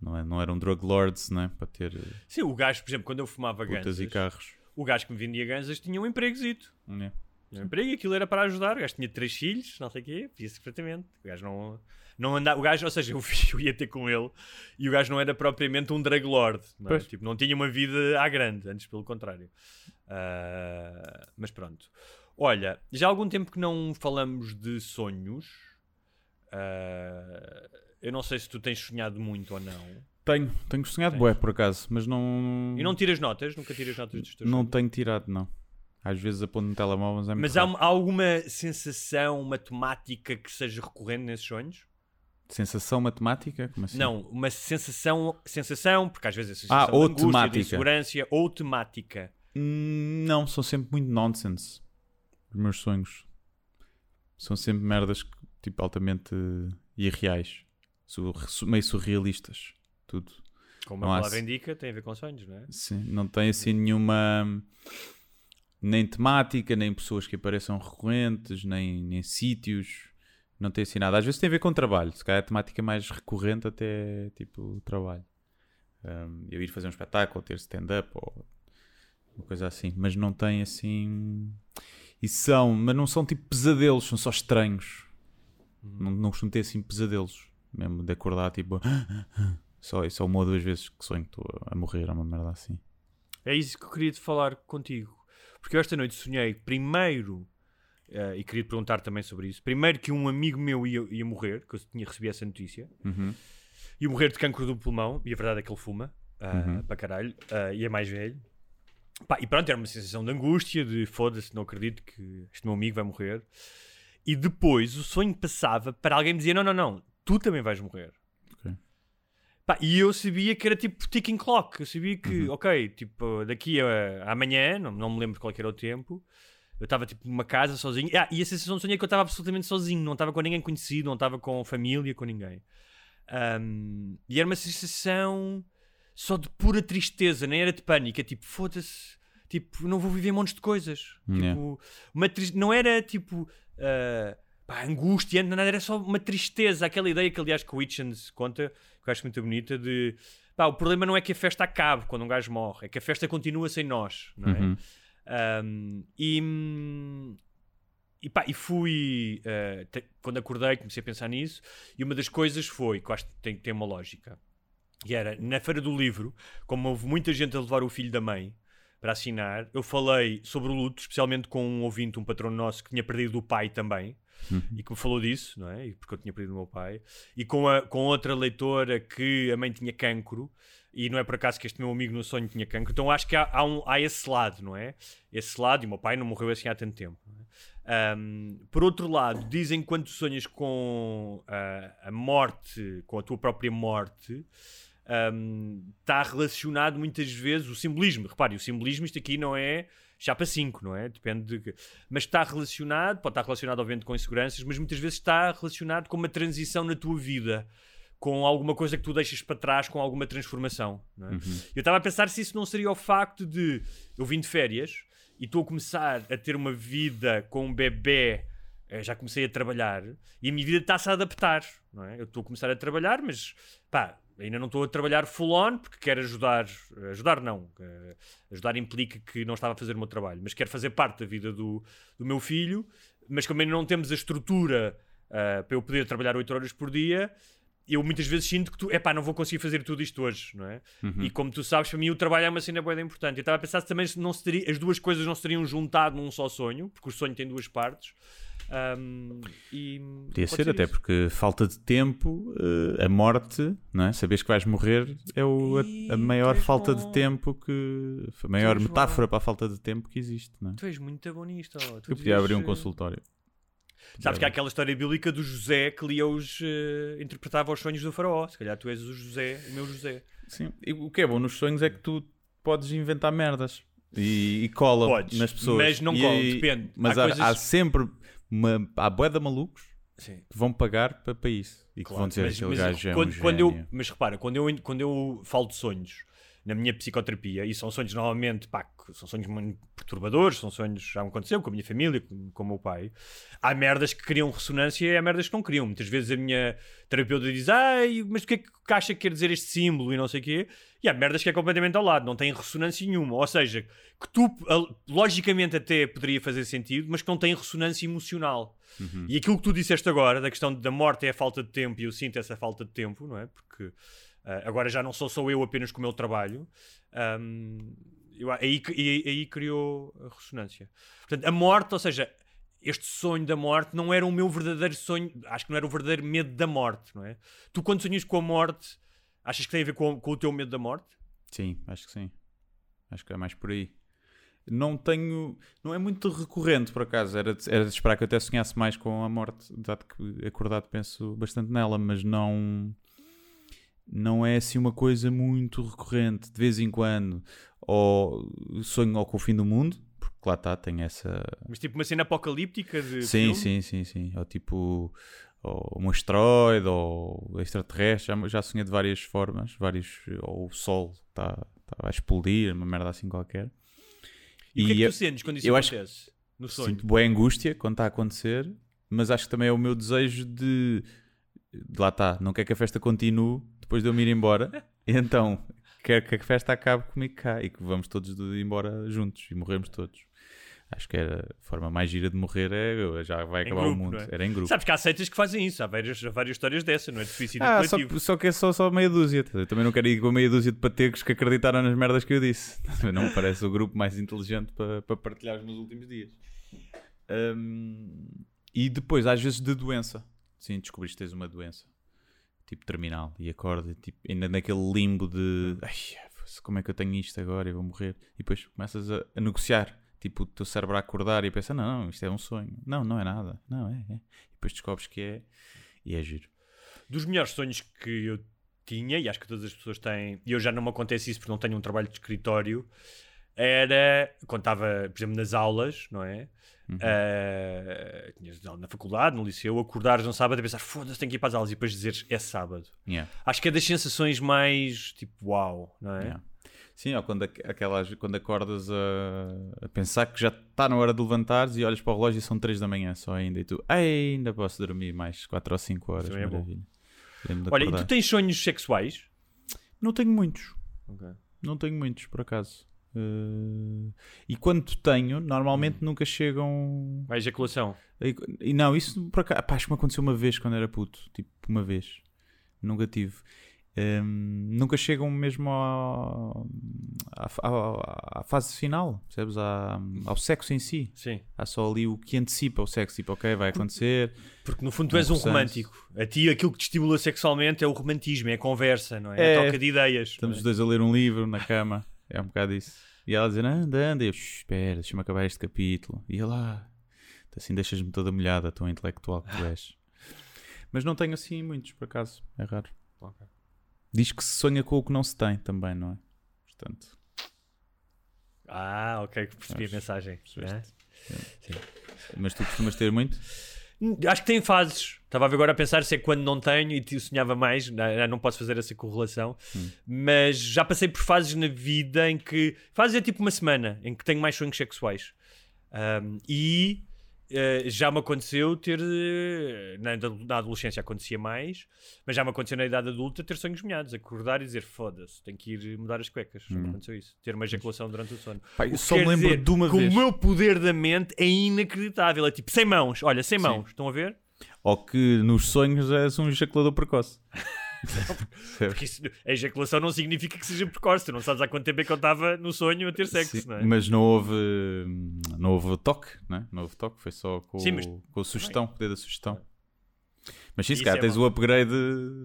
não, é, não eram drug lords, não é? Para ter eh,
Sim, o gajo, por exemplo, quando eu fumava ganzas,
e carros.
o gajo que me vendia ganzas tinha um empregozito.
É.
Tinha um emprego e aquilo era para ajudar. O gajo tinha três filhos, não sei o quê, podia-se perfeitamente. O gajo não, não andava. O gajo, ou seja, eu, eu ia ter com ele e o gajo não era propriamente um drug lord. Não, é? Tipo, não tinha uma vida à grande, antes pelo contrário. Ah, mas pronto. Olha, já há algum tempo que não falamos de sonhos. Ah, eu não sei se tu tens sonhado muito ou não.
Tenho, tenho sonhado bué por acaso, mas não.
E não tiras notas? Nunca tiras notas dos teus
Não
sonhos?
tenho tirado, não. Às vezes aponto no telemóvel, mas é muito
Mas há,
raro.
há alguma sensação matemática que seja recorrente nesses sonhos?
Sensação matemática? Como assim?
Não, uma sensação, sensação, porque às vezes é
Ah,
sensação
ou
de angústia, de insegurança, ou temática.
Hum, Não, são sempre muito nonsense. Os meus sonhos. São sempre merdas que, tipo altamente irreais. Sur- su- meio surrealistas. Tudo.
Como
Não
a palavra indica, tem a ver com sonhos, não é?
Sim, não tem assim nenhuma. Nem temática, nem pessoas que apareçam recorrentes, nem, nem sítios. Não tem assim nada. Às vezes tem a ver com trabalho. Se calhar a temática mais recorrente até tipo trabalho. Um, eu ir fazer um espetáculo, ou ter stand-up, ou uma coisa assim. Mas não tem assim. E são, mas não são tipo pesadelos, são só estranhos. Não, não costumo ter assim pesadelos. Mesmo de acordar tipo. Só, só uma ou duas vezes que sonho que estou a morrer, é uma merda assim.
É isso que eu queria te falar contigo. Porque eu esta noite sonhei primeiro, eh, e queria te perguntar também sobre isso, primeiro que um amigo meu ia, ia morrer, que eu tinha recebido essa notícia,
Uhum.
ia morrer de cancro do pulmão, e a verdade é que ele fuma, ah,
Uhum.
para caralho, ah, e é mais velho. Pá, e pronto, era uma sensação de angústia, de foda-se, não acredito que este meu amigo vai morrer. E depois o sonho passava para alguém me dizer: não, não, não, tu também vais morrer. Pá, e eu sabia que era tipo ticking clock. Eu sabia que,
Uhum.
ok, tipo, daqui a, a amanhã, não, não me lembro qual que era o tempo, eu estava tipo numa casa sozinho. Ah, e a sensação de sonho é que eu estava absolutamente sozinho, não estava com ninguém conhecido, não estava com família, com ninguém. Ahm, e era uma sensação só de pura tristeza, nem era de pânico, é tipo, foda-se, tipo, não vou viver montes de coisas.
Yeah.
Tipo, uma não era tipo. Ah, pá, angústia, nada, era só uma tristeza, aquela ideia que aliás que o Hitchens conta, que eu acho muito bonita, de pá, o problema não é que a festa acabe quando um gajo morre, é que a festa continua sem nós, não é?
Uhum.
Um, e, e, pá, e fui uh, te- quando acordei comecei a pensar nisso e uma das coisas foi que eu acho que tem, tem uma lógica e era na feira do livro como houve muita gente a levar o filho da mãe para assinar, eu falei sobre o luto, especialmente com um ouvinte, um patrono nosso que tinha perdido o pai também e que me falou disso, não é? E Porque eu tinha perdido o meu pai, e com, a, com outra leitora que a mãe tinha cancro, e não é por acaso que este meu amigo no sonho tinha cancro, então acho que há, há, um, há esse lado, não é? Esse lado, e o meu pai não morreu assim há tanto tempo. é? Um, por outro lado, dizem quando sonhas com a, a morte, com a tua própria morte, um, está relacionado muitas vezes o simbolismo. Repare, o simbolismo, isto aqui não é chapa 5, não é? Depende de. que- Mas está relacionado, pode estar relacionado, obviamente, com inseguranças, mas muitas vezes está relacionado com uma transição na tua vida. Com alguma coisa que tu deixas para trás, com alguma transformação. Não é? Eu estava a pensar se isso não seria o facto de eu vim de férias e estou a começar a ter uma vida com um bebê eh, já comecei a trabalhar e a minha vida está-se a adaptar, não é? Eu estou a começar a trabalhar, mas pá, ainda não estou a trabalhar full on porque quero ajudar, ajudar não, eh, ajudar implica que não estava a fazer o meu trabalho, mas quero fazer parte da vida do, do meu filho, mas como ainda não temos a estrutura ah, para eu poder trabalhar 8 horas por dia, eu muitas vezes sinto que tu, epá, não vou conseguir fazer tudo isto hoje, não é? E como tu sabes, para mim o trabalho é uma cena boa importante. Eu estava a pensar se também se não se teria, as duas coisas não se teriam juntado num só sonho, porque o sonho tem duas partes. Ahm, e
Podia
pode
ser, até porque falta de tempo, eh, a morte, não é? Saberes que vais morrer é o, a, a maior falta
bom.
de tempo que. A maior metáfora para a falta de tempo que existe, não é?
Tu és muito bom nisto. ó.
Eu podia abrir um
eh,
consultório.
Sabes que há aquela história bíblica do José que lia os. eh, interpretava os sonhos do faraó. Se calhar tu és o José, o meu José.
Sim. E o que é bom nos sonhos é que tu podes inventar merdas e, e cola
Podes,
nas pessoas.
mas não
E
cola,
aí-
depende.
Mas
Há
há,
coisas-
há sempre uma. Há de malucos
Sim.
que vão pagar para, para isso e que
Claro,
vão dizer
mas-
aquele
mas
gajo é
quando,
um
quando eu, mas repara, quando eu, quando eu falo de sonhos na minha psicoterapia, e são sonhos normalmente, pá, são sonhos muito perturbadores, são sonhos que já me aconteceu com a minha família, com, com o meu pai. Há merdas que criam ressonância e há merdas que não criam. Muitas vezes a minha terapeuta diz, ai, mas o que é que acha que quer dizer este símbolo e não sei o quê? E há merdas que é completamente ao lado, não tem ressonância nenhuma. Ou seja, que tu, logicamente até poderia fazer sentido, mas que não tem ressonância emocional. E aquilo que tu disseste agora, da questão da morte é a falta de tempo, e eu sinto essa falta de tempo, não é? Porque ah, agora já não sou só eu apenas com o meu trabalho. Ahm, eu- aí, aí, aí criou a ressonância. Portanto, a morte, ou seja, este sonho da morte não era o meu verdadeiro sonho, acho que não era o verdadeiro medo da morte, não é? Tu, quando sonhas com a morte, achas que tem a ver com, com o teu medo da morte?
Sim, acho que sim. Acho que é mais por aí. não tenho. Não é muito recorrente, por acaso. Era de, era de esperar que eu até sonhasse mais com a morte, dado que acordado penso bastante nela, mas não. Não é assim uma coisa muito recorrente, de vez em quando. Ou sonho ou com o fim do mundo, porque lá está, tem essa.
Mas tipo uma cena apocalíptica de
Sim,
filme?
sim, sim, sim. Ou tipo. Ou um asteroide, ou extraterrestre. Já, já sonhei de várias formas. Vários, ou o Sol está tá a explodir, uma merda assim qualquer.
E, o que é que
eu-
tu sentes quando isso
eu acho
acontece? No sonho?
Sinto boa angústia quando está a acontecer, mas acho que também é o meu desejo de. de lá está, não quero que a festa continue depois de eu me ir embora, então quero que a festa acabe comigo cá e que vamos todos embora juntos e morremos todos. Acho que era a forma mais gira de morrer é já vai acabar
grupo,
o mundo.
é?
Era em grupo.
Sabes que há seitas que fazem isso, há várias, várias histórias dessa, não é? De suicídio
Ah, só, só que é só, só meia dúzia. Eu também não quero ir com meia dúzia de patecos que acreditaram nas merdas que eu disse. Não me parece o grupo mais inteligente para, para partilhar os meus últimos dias. Hum, e depois, às vezes, de doença. Sim, descobriste que tens uma doença. Tipo terminal. E acorda, tipo, ainda naquele limbo de foda-se, como é que eu tenho isto agora? Eu vou morrer. E depois começas a, a negociar. Tipo, o teu cérebro a acordar e a pensar: não, não, isto é um sonho. Não, não é nada. Não, é, é. E depois descobres que é. E é giro.
Dos melhores sonhos que eu tinha, e acho que todas as pessoas têm, e eu já não me acontece isso porque não tenho um trabalho de escritório, era quando estava, por exemplo, nas aulas, não é?
Uhum.
Aula na faculdade, no liceu, acordares num sábado e pensar, foda-se, tenho que ir para as aulas, e depois dizeres, é sábado.
Yeah.
Acho que é das sensações mais tipo, uau, não é?
Yeah. Sim, ou quando, aquelas, quando acordas a, a pensar que já está na hora de levantares e olhas para o relógio e são 3 da manhã só ainda e tu "Ei, ainda posso dormir mais 4 ou 5 horas.
É
maravilha.
Olha, e tu tens sonhos sexuais?
Não tenho muitos. Não tenho muitos, por acaso. Eh, e quando tenho, normalmente nunca chegam.
A ejaculação?
E, não, isso por acaso. Pá, acho que me aconteceu uma vez quando era puto. Tipo, uma vez. Nunca tive. Ehm, nunca chegam mesmo ao- à, à- à fase final, percebes? À- ao sexo em si.
Sim.
Há só ali o que antecipa o sexo. Tipo, ok, vai acontecer.
Porque no fundo tu és um romântico. A ti aquilo que te estimula sexualmente é o romantismo, é a conversa, não é?
É.
A troca de ideias.
Estamos
não
os
é?
dois a ler um livro na cama. É um bocado isso. E ela dizer, anda, anda. E eu, "Shh, espera, deixa-me acabar este capítulo. E eu lá, assim deixas-me toda molhada, tão intelectual que tu és. Mas não tenho assim muitos, por acaso. É raro. Diz que se sonha com o que não se tem também, não é? Portanto,
Ah, ok, percebi a mensagem. né?
mas tu costumas ter muito?
Hum, Acho que tem fases. Estava agora a pensar se é quando não tenho e sonhava mais, não, não posso fazer essa correlação, mas já passei por fases na vida em que. Fases é tipo uma semana em que tenho mais sonhos sexuais. Um, e eh, já me aconteceu ter. eh, Na, na adolescência acontecia mais, mas já me aconteceu na idade adulta ter sonhos molhados, acordar e dizer foda-se, tenho que ir mudar as cuecas. Já me aconteceu isso. Ter uma ejaculação durante o sono.
Eu
O
só lembro
dizer
de uma
que
vez.
O meu poder da mente é inacreditável. É tipo, sem mãos. Olha, sem mãos. Estão a ver?
Ou que nos sonhos és um ejaculador precoce?
Porque isso, a ejaculação não significa que seja precoce. Tu não sabes há quanto tempo é que eu estava no sonho a ter sexo,
Sim,
não é?
Mas não houve, não houve toque, né? não houve toque, foi só com,
Sim, mas-
com a sugestão, o poder da sugestão. Mas sim, se calhar
é
tens
bom.
o upgrade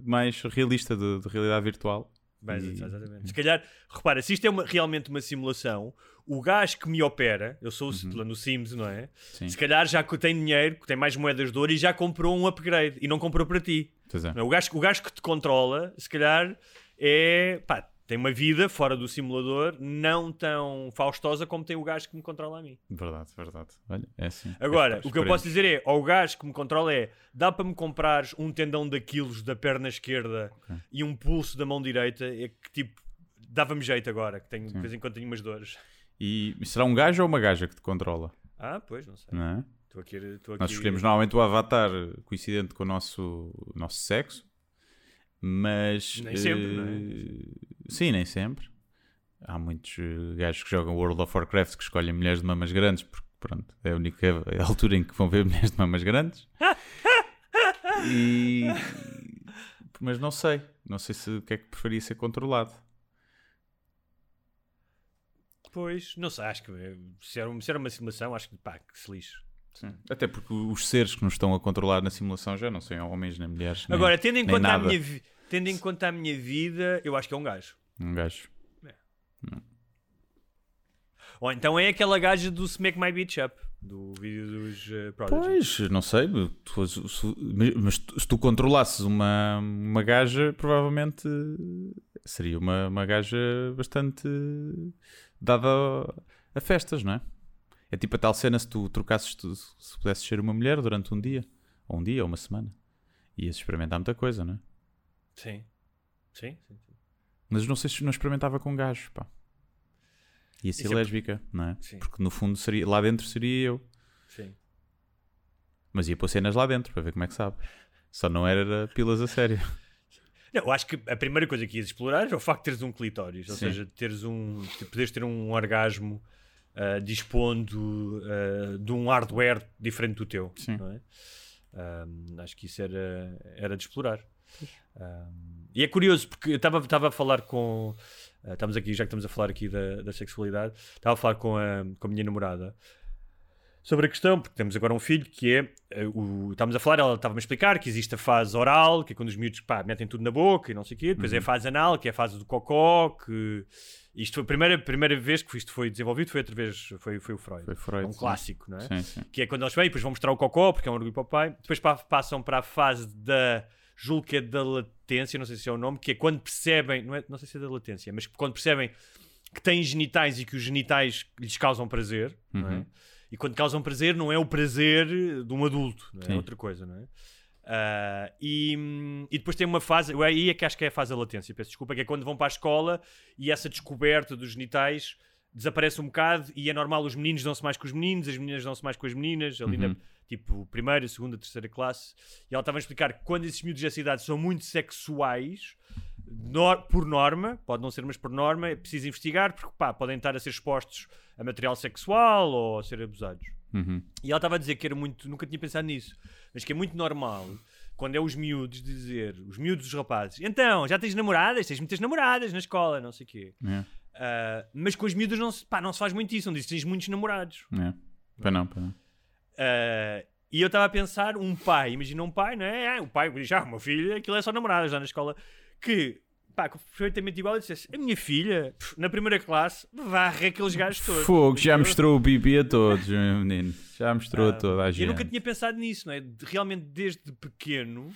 mais realista de, de realidade virtual.
Mas,
E-
exatamente. Se calhar, repara, se isto é uma- realmente uma simulação, o gajo que me opera, eu sou o lá no Sims, não é?
Uhum. Sim.
Se calhar já que tem dinheiro, que tem mais moedas de ouro e já comprou um upgrade e não comprou para ti.
É.
É? O, gajo, o gajo que te controla, se calhar, é. pá, tem uma vida fora do simulador não tão faustosa como tem o gajo que me controla a mim.
Verdade, verdade. Olha, é assim.
Agora,
É,
o que eu posso dizer é, ao gajo que me controla é, dá para me comprares um tendão daqueles da perna esquerda e um pulso da mão direita, é que tipo, dava-me jeito agora, que tenho, de vez em quando tenho umas dores.
E será um gajo ou uma gaja que te controla?
Ah, pois, não sei.
Não é?
Aqui.
Nós escolhemos normalmente o avatar coincidente com o nosso, o nosso sexo, mas.
Nem sempre,
eh,
não é?
Sim, nem sempre. Há muitos eh, gajos que jogam World of Warcraft que escolhem mulheres de mamas grandes, porque pronto, é a única altura em que vão ver mulheres de mamas grandes. E. Mas não sei. Não sei se o que é que preferia ser controlado.
Pois, não sei, acho que eh, se era, um- se era uma simulação, acho que pá, que se lixe.
Sim. Até porque os seres que nos estão a controlar na simulação já não são homens nem mulheres. nem-
Agora, tendo em, conta a
nada.
minha, vi- tendo em conta a minha vida, eu acho que é um gajo.
Um gajo.
Ou então é aquela gaja do Smack My Bitch Up, do vídeo dos uh, Prodigy.
Pois, não sei, tu- se- mas mas tu- se tu controlasses uma, uma gaja, provavelmente seria uma, uma gaja bastante dada a, a festas, não é? É tipo a tal cena se tu trocasses, tu- se pudesses ser uma mulher durante um dia, ou um dia, ou uma semana, ias experimentar muita coisa, não é?
Sim. Sim, sim, sim.
Mas não sei se não experimentava com gajos, pá. Ia ser
Isso é
lésbica, não é?
Sim.
Porque no fundo seria, lá dentro seria eu.
sim.
Mas ia pôr cenas lá dentro para ver como é que sabe. Só não era pilas a sério.
Não, eu acho que a primeira coisa que ias explorar é o facto de teres um clitóris, ou
Sim.
seja, teres um, de poderes ter um orgasmo ah, dispondo ah, de um hardware diferente do teu.
Sim.
não é? Ahm, acho que isso era, era de explorar. Ahm, e é curioso porque eu estava estava a falar com. ah, estamos aqui, já que estamos a falar aqui da, da sexualidade, estava a falar com a, com a minha namorada sobre a questão, porque temos agora um filho que é. eh, o, estamos a falar, ela estava-me a explicar que existe a fase oral, que é quando os miúdos pá, metem tudo na boca e não sei o quê, depois é a fase anal, que é a fase do cocó, que. Isto foi a primeira, primeira vez que isto foi desenvolvido, foi através. Foi, foi o Freud.
Foi Freud,
É um
sim.
clássico, não é?
Sim, sim.
que é quando eles vêm, depois vão mostrar o cocó, porque é um orgulho para o pai. Depois pa- passam para a fase da. Julgo que é da latência, não sei se é o nome, que é quando percebem. Não, é, não sei se é da latência, mas quando percebem que têm genitais e que os genitais lhes causam prazer, não é?
Uhum.
E quando causam prazer, não é o prazer de um adulto, é? É outra coisa, não é? Ah, e, e depois tem uma fase, eu aí é que acho que é a fase da latência, peço desculpa, que é quando vão para a escola e essa descoberta dos genitais desaparece um bocado e é normal os meninos dão-se mais com os meninos, as meninas dão-se mais com as meninas, ali na,
Uhum.
tipo primeira, segunda, terceira classe. E ela estava a explicar que quando esses miúdos dessa idade são muito sexuais, nor- por norma, pode não ser, mas por norma, é preciso investigar porque pá, podem estar a ser expostos a material sexual ou a ser abusados.
Uhum.
E ela estava a dizer que era muito, nunca tinha pensado nisso, mas que é muito normal quando é os miúdos dizer, os miúdos dos rapazes, então, já tens namoradas? Tens muitas namoradas na escola, não sei o quê. Ah, mas com as miúdas não se, pá, não se faz muito isso, não diz tens muitos namorados.
é. Para não, para não.
Ah, e eu estava a pensar, um pai, imagina um pai, não é? Ah, o pai diz, ah, o meu filho, aquilo é só namoradas lá na escola, que, pá, perfeitamente igual, eu dissesse, a minha filha, na primeira classe, varre aqueles gajos todos.
Fogo, já
Eu-
mostrou o bibi a todos, meu menino. Já mostrou a toda a
Eu
gente.
nunca tinha pensado nisso, não é? Realmente desde pequeno,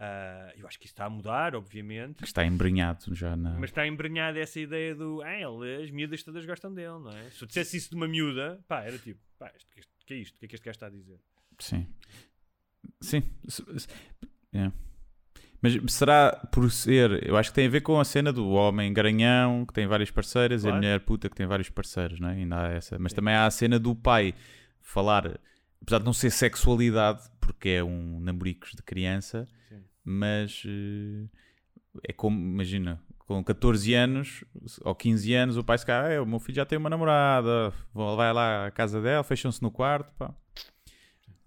ah, eu acho que isso está a mudar, obviamente,
está embrenhado já na.
mas está embrenhada essa ideia do, ah, ele, as miúdas todas gostam dele, não é? Se eu dissesse isso de uma miúda, pá, era tipo, pá, isto, que é isto? O que é que este gajo está a dizer?
Sim. Sim. É. Mas será por ser. Eu acho que tem a ver com a cena do homem garanhão que tem várias parceiras e
Claro.
a mulher puta que tem vários parceiros, não é? Ainda há essa. Mas também há a cena do pai falar, apesar de não ser sexualidade, porque é um namoricos de criança,
Sim.
mas eh, é como, imagina, com 14 anos ou 15 anos, o pai se calhar, "Ah, o meu filho já tem uma namorada, vai lá à casa dela, fecham-se no quarto, pá.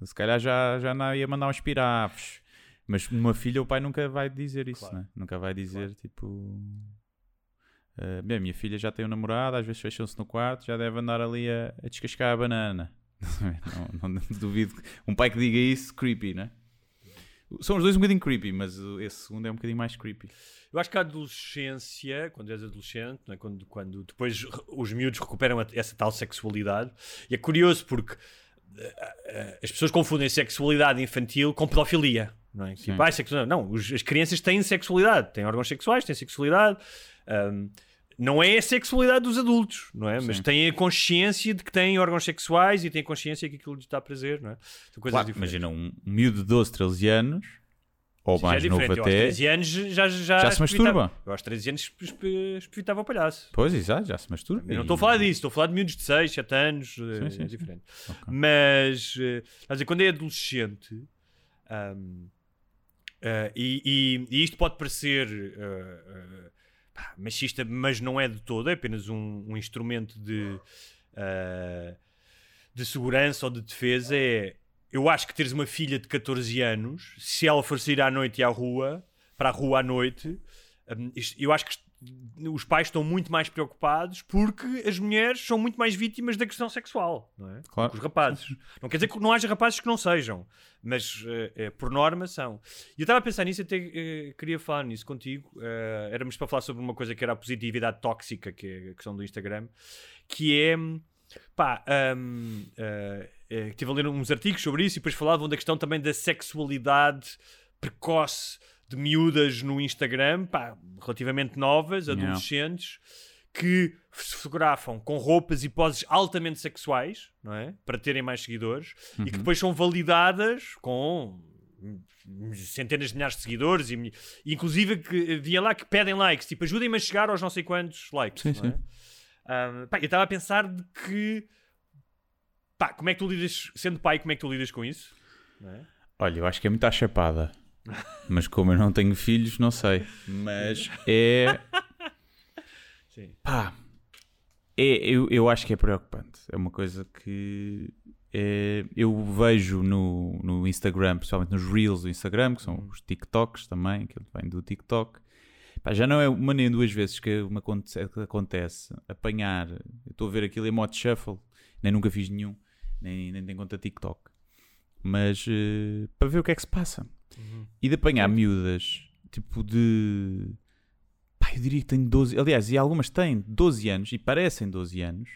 Se calhar já, já não ia mandar uns pirafos. Mas uma filha, o pai nunca vai dizer isso,
Claro.
né? Nunca vai dizer, tipo... "Ah, bem, minha filha já tem um namorado, às vezes fecham-se no quarto, já deve andar ali a, a descascar a banana. não, não duvido. que- Um pai que diga isso, creepy, né? São os dois um bocadinho creepy, mas uh, esse segundo é um bocadinho mais creepy.
Eu acho que a adolescência, quando és adolescente, não é? quando, quando depois os miúdos recuperam essa tal sexualidade, e é curioso porque eh, eh, as pessoas confundem sexualidade infantil com pedofilia. Não, é? tipo, ah, sexualidade. não os- as crianças têm sexualidade, têm órgãos sexuais, têm sexualidade. ahm, não é a sexualidade dos adultos, não é? Mas
Sim.
têm a consciência de que têm órgãos sexuais e têm a consciência que aquilo lhes dá prazer, não é? São coisas
Claro,
diferentes.
imagina um miúdo de 12, 13 anos, ou
Sim, é
mais novo
diferente. Eu aos
até.
13 anos já, já,
Já se masturba.
Eu aos 13 anos espevitava o palhaço.
Pois, exato, já se masturba.
Eu não estou a falar disso, estou a falar de miúdos de 6, 7 anos, eh,
sim,
é
sim.
diferente.
Ok.
Mas, eh, a dizer, quando é adolescente, ahm, eh, e, e- e isto pode parecer eh, pá, machista, mas não é de todo, é apenas um, um instrumento de, de segurança ou de defesa. É, eu acho que teres uma filha de 14 anos, se ela for sair à noite e à rua, para a rua à noite, hum, isto- eu acho que os pais estão muito mais preocupados porque as mulheres são muito mais vítimas da questão sexual, não é?
Claro.
Os rapazes. Não quer dizer que não haja rapazes que não sejam, mas eh, eh, por norma são. E eu estava a pensar nisso, até eh, queria falar nisso contigo. Eh, éramos para falar sobre uma coisa que era a positividade tóxica, que é a questão do Instagram, que é. Pá, eh, estive a ler uns artigos sobre isso e depois falavam da questão também da sexualidade precoce de miúdas no Instagram, pá, relativamente novas, adolescentes, que se fotografam com roupas e poses altamente sexuais, não é? Para terem mais seguidores, e que depois são validadas com centenas de milhares de seguidores e, inclusive que via lá que pedem likes, tipo ajudem-me a chegar aos não sei quantos likes.
Sim,
não é? Ah, pá, eu estava a pensar de que pá, como é que tu lidas, sendo pai, como é que tu lidas com isso? É?
Olha, eu acho que é muito à chapada. Mas como eu não tenho filhos, não sei. Mas é.
Sim.
Pá. É, eu, eu acho que é preocupante. É uma coisa que é, eu vejo no, no Instagram, principalmente nos Reels do Instagram, que são os TikToks também, que vem do TikTok. Pá, já não é uma nem duas vezes que me acontece, que acontece apanhar. Eu estou a ver aquilo em modo shuffle, nem nunca fiz nenhum, nem, nem tenho conta TikTok. Mas eh, para ver o que é que se passa. E de apanhar miúdas, tipo de. Pá, eu diria que tenho 12. Aliás, e algumas têm 12 anos e parecem 12 anos,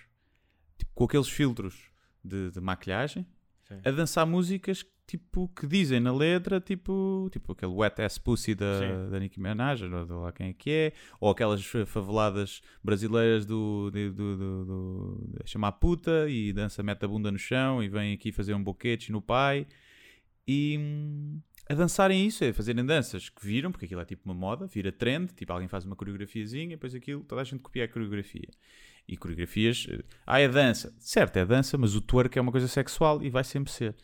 tipo com aqueles filtros de, de maquilhagem,
Sim.
a dançar músicas tipo que dizem na letra, tipo, tipo aquele Wet Ass Pussy da,
Sim.
da Nicki Minaj, ou de lá quem é que é, ou aquelas fa- faveladas brasileiras do, do, do, do, do- de chamar puta e dança, mete a bunda no chão e vem aqui fazer um boquete no pai e hum, a dançarem isso, é fazerem danças que viram, porque aquilo é tipo uma moda, vira trend, tipo alguém faz uma coreografiazinha, depois aquilo, toda a gente copia a coreografia. E coreografias, eh, ah, é dança, certo, é dança, mas o twerk é uma coisa sexual e vai sempre ser.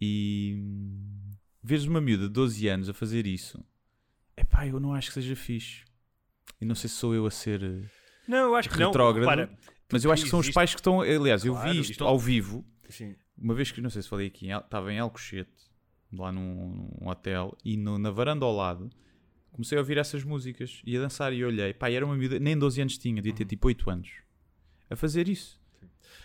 E hum, vês uma miúda de 12 anos a fazer isso, epá, eu não acho que seja fixe. E não sei se sou eu a ser eh,
Não, eu acho que não.
retrógrado,
Repara,
mas eu acho que são os pais que estão. Aliás, eu
Claro,
vi isto
isto-
ao vivo
Sim.
uma vez que não sei se falei aqui, estava em Alcochete, lá num, num hotel, e no- na varanda ao lado comecei a ouvir essas músicas e a dançar e olhei, pá, e era uma miúda, nem 12 anos tinha, devia ter tipo 8 anos, a fazer isso.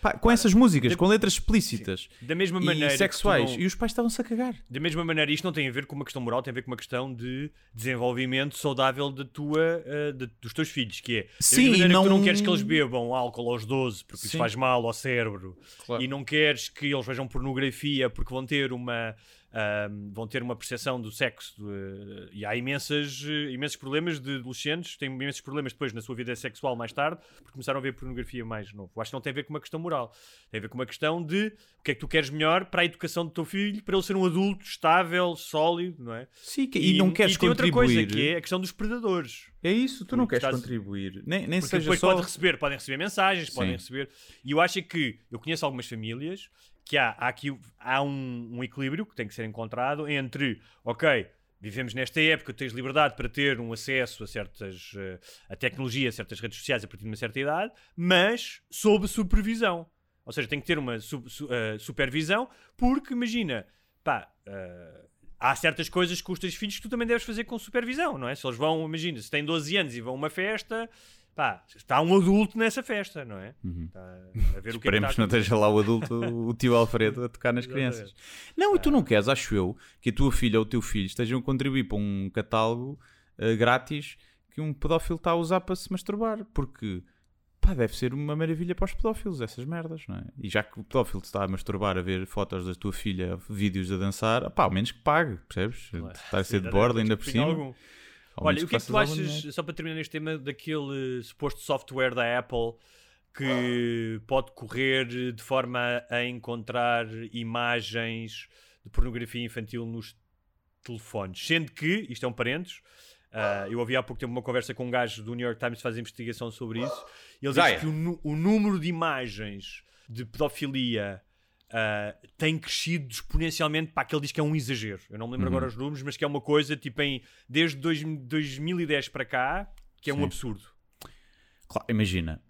Pá, com essas músicas,
de-
com letras explícitas
Da mesma maneira
e sexuais,
não-
e os pais estavam-se a cagar.
Da mesma maneira, isto não tem a ver com uma questão moral, tem a ver com uma questão de desenvolvimento saudável da tua, eh, de- dos teus filhos, que é da
Sim, não-
tu não queres que eles bebam álcool aos 12 porque isso
Sim.
faz mal ao cérebro
Claro.
e não queres que eles vejam pornografia porque vão ter uma ahm, vão ter uma percepção do sexo eh, e há imensas, imensos problemas de adolescentes têm imensos problemas depois na sua vida sexual mais tarde porque começaram a ver pornografia mais novo. Acho que não tem a ver com uma questão moral, tem a ver com uma questão de o que é que tu queres melhor para a educação do teu filho, para ele ser um adulto estável, sólido, não é?
Sim, que- e, não queres
e tem outra coisa que é a questão dos predadores.
É isso, tu não queres
estás-
contribuir. Nem, nem
Porque
seja
depois
só.
podem receber, podem receber mensagens, podem
Sim.
receber. E eu acho que eu conheço algumas famílias que há, há aqui há um, um equilíbrio que tem que ser encontrado entre, ok, vivemos nesta época, tens liberdade para ter um acesso a certas eh, a tecnologia, a certas redes sociais a partir de uma certa idade, mas sob supervisão. Ou seja, tem que ter uma su- su- eh, supervisão, porque imagina, pá, eh, há certas coisas com os teus filhos que tu também deves fazer com supervisão, não é? Se eles vão, imagina, se têm 12 anos e vão a uma festa, pá, está um adulto nessa festa, não é? Está a ver o que é que
Esperemos
está
que não esteja lá o adulto, o tio Alfredo, a tocar nas crianças. Não, e tu não queres, acho eu, que a tua filha ou o teu filho estejam a contribuir para um catálogo eh, grátis que um pedófilo está a usar para se masturbar, porque pá, deve ser uma maravilha para os pedófilos, essas merdas, não é? E já que o pedófilo está a masturbar a ver fotos da tua filha, vídeos a dançar, pá, ao menos que pague, percebes? Está a ser de borda ainda por cima.
algum. Olha, o que é que tu achas,
dinheiro.
só para terminar neste tema, daquele suposto software da Apple que pode correr de forma a encontrar imagens de pornografia infantil nos telefones? Sendo que, isto é um parênteses, ah, eu ouvi há pouco tempo uma conversa com um gajo do New York Times que faz investigação sobre isso, e ele diz
é.
que o, o número de imagens de pedofilia ah, tem crescido exponencialmente para que ele diz que é um exagero. Eu não me lembro
Uhum.
agora os números, mas que é uma coisa tipo em desde dois- 2010 para cá que é um
Sim.
absurdo.
Claro, imagina,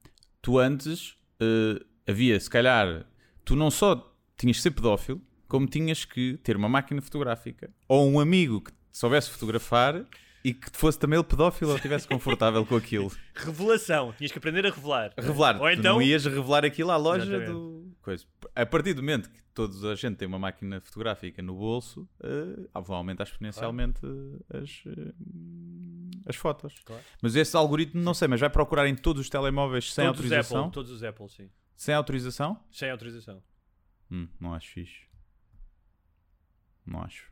tu antes eh, havia, se calhar, tu não só tinhas de ser pedófilo, como tinhas que ter uma máquina fotográfica ou um amigo que te soubesse fotografar e que fosse também ele pedófilo ou estivesse confortável com aquilo.
Revelação. Tinhas que aprender a revelar.
Revelar.
Ou então.
não ias revelar aquilo à loja
Exatamente.
do. Coisa. A partir do momento que toda a gente tem uma máquina fotográfica no bolso, eh, vão aumentar exponencialmente eh, as, eh, as fotos.
Claro.
Mas esse algoritmo, não sei, mas vai procurar em todos os telemóveis sem
todos os
autorização?
Apple, todos os Apple, sim.
Sem autorização?
Sem autorização.
Hum, não acho fixe. Não acho.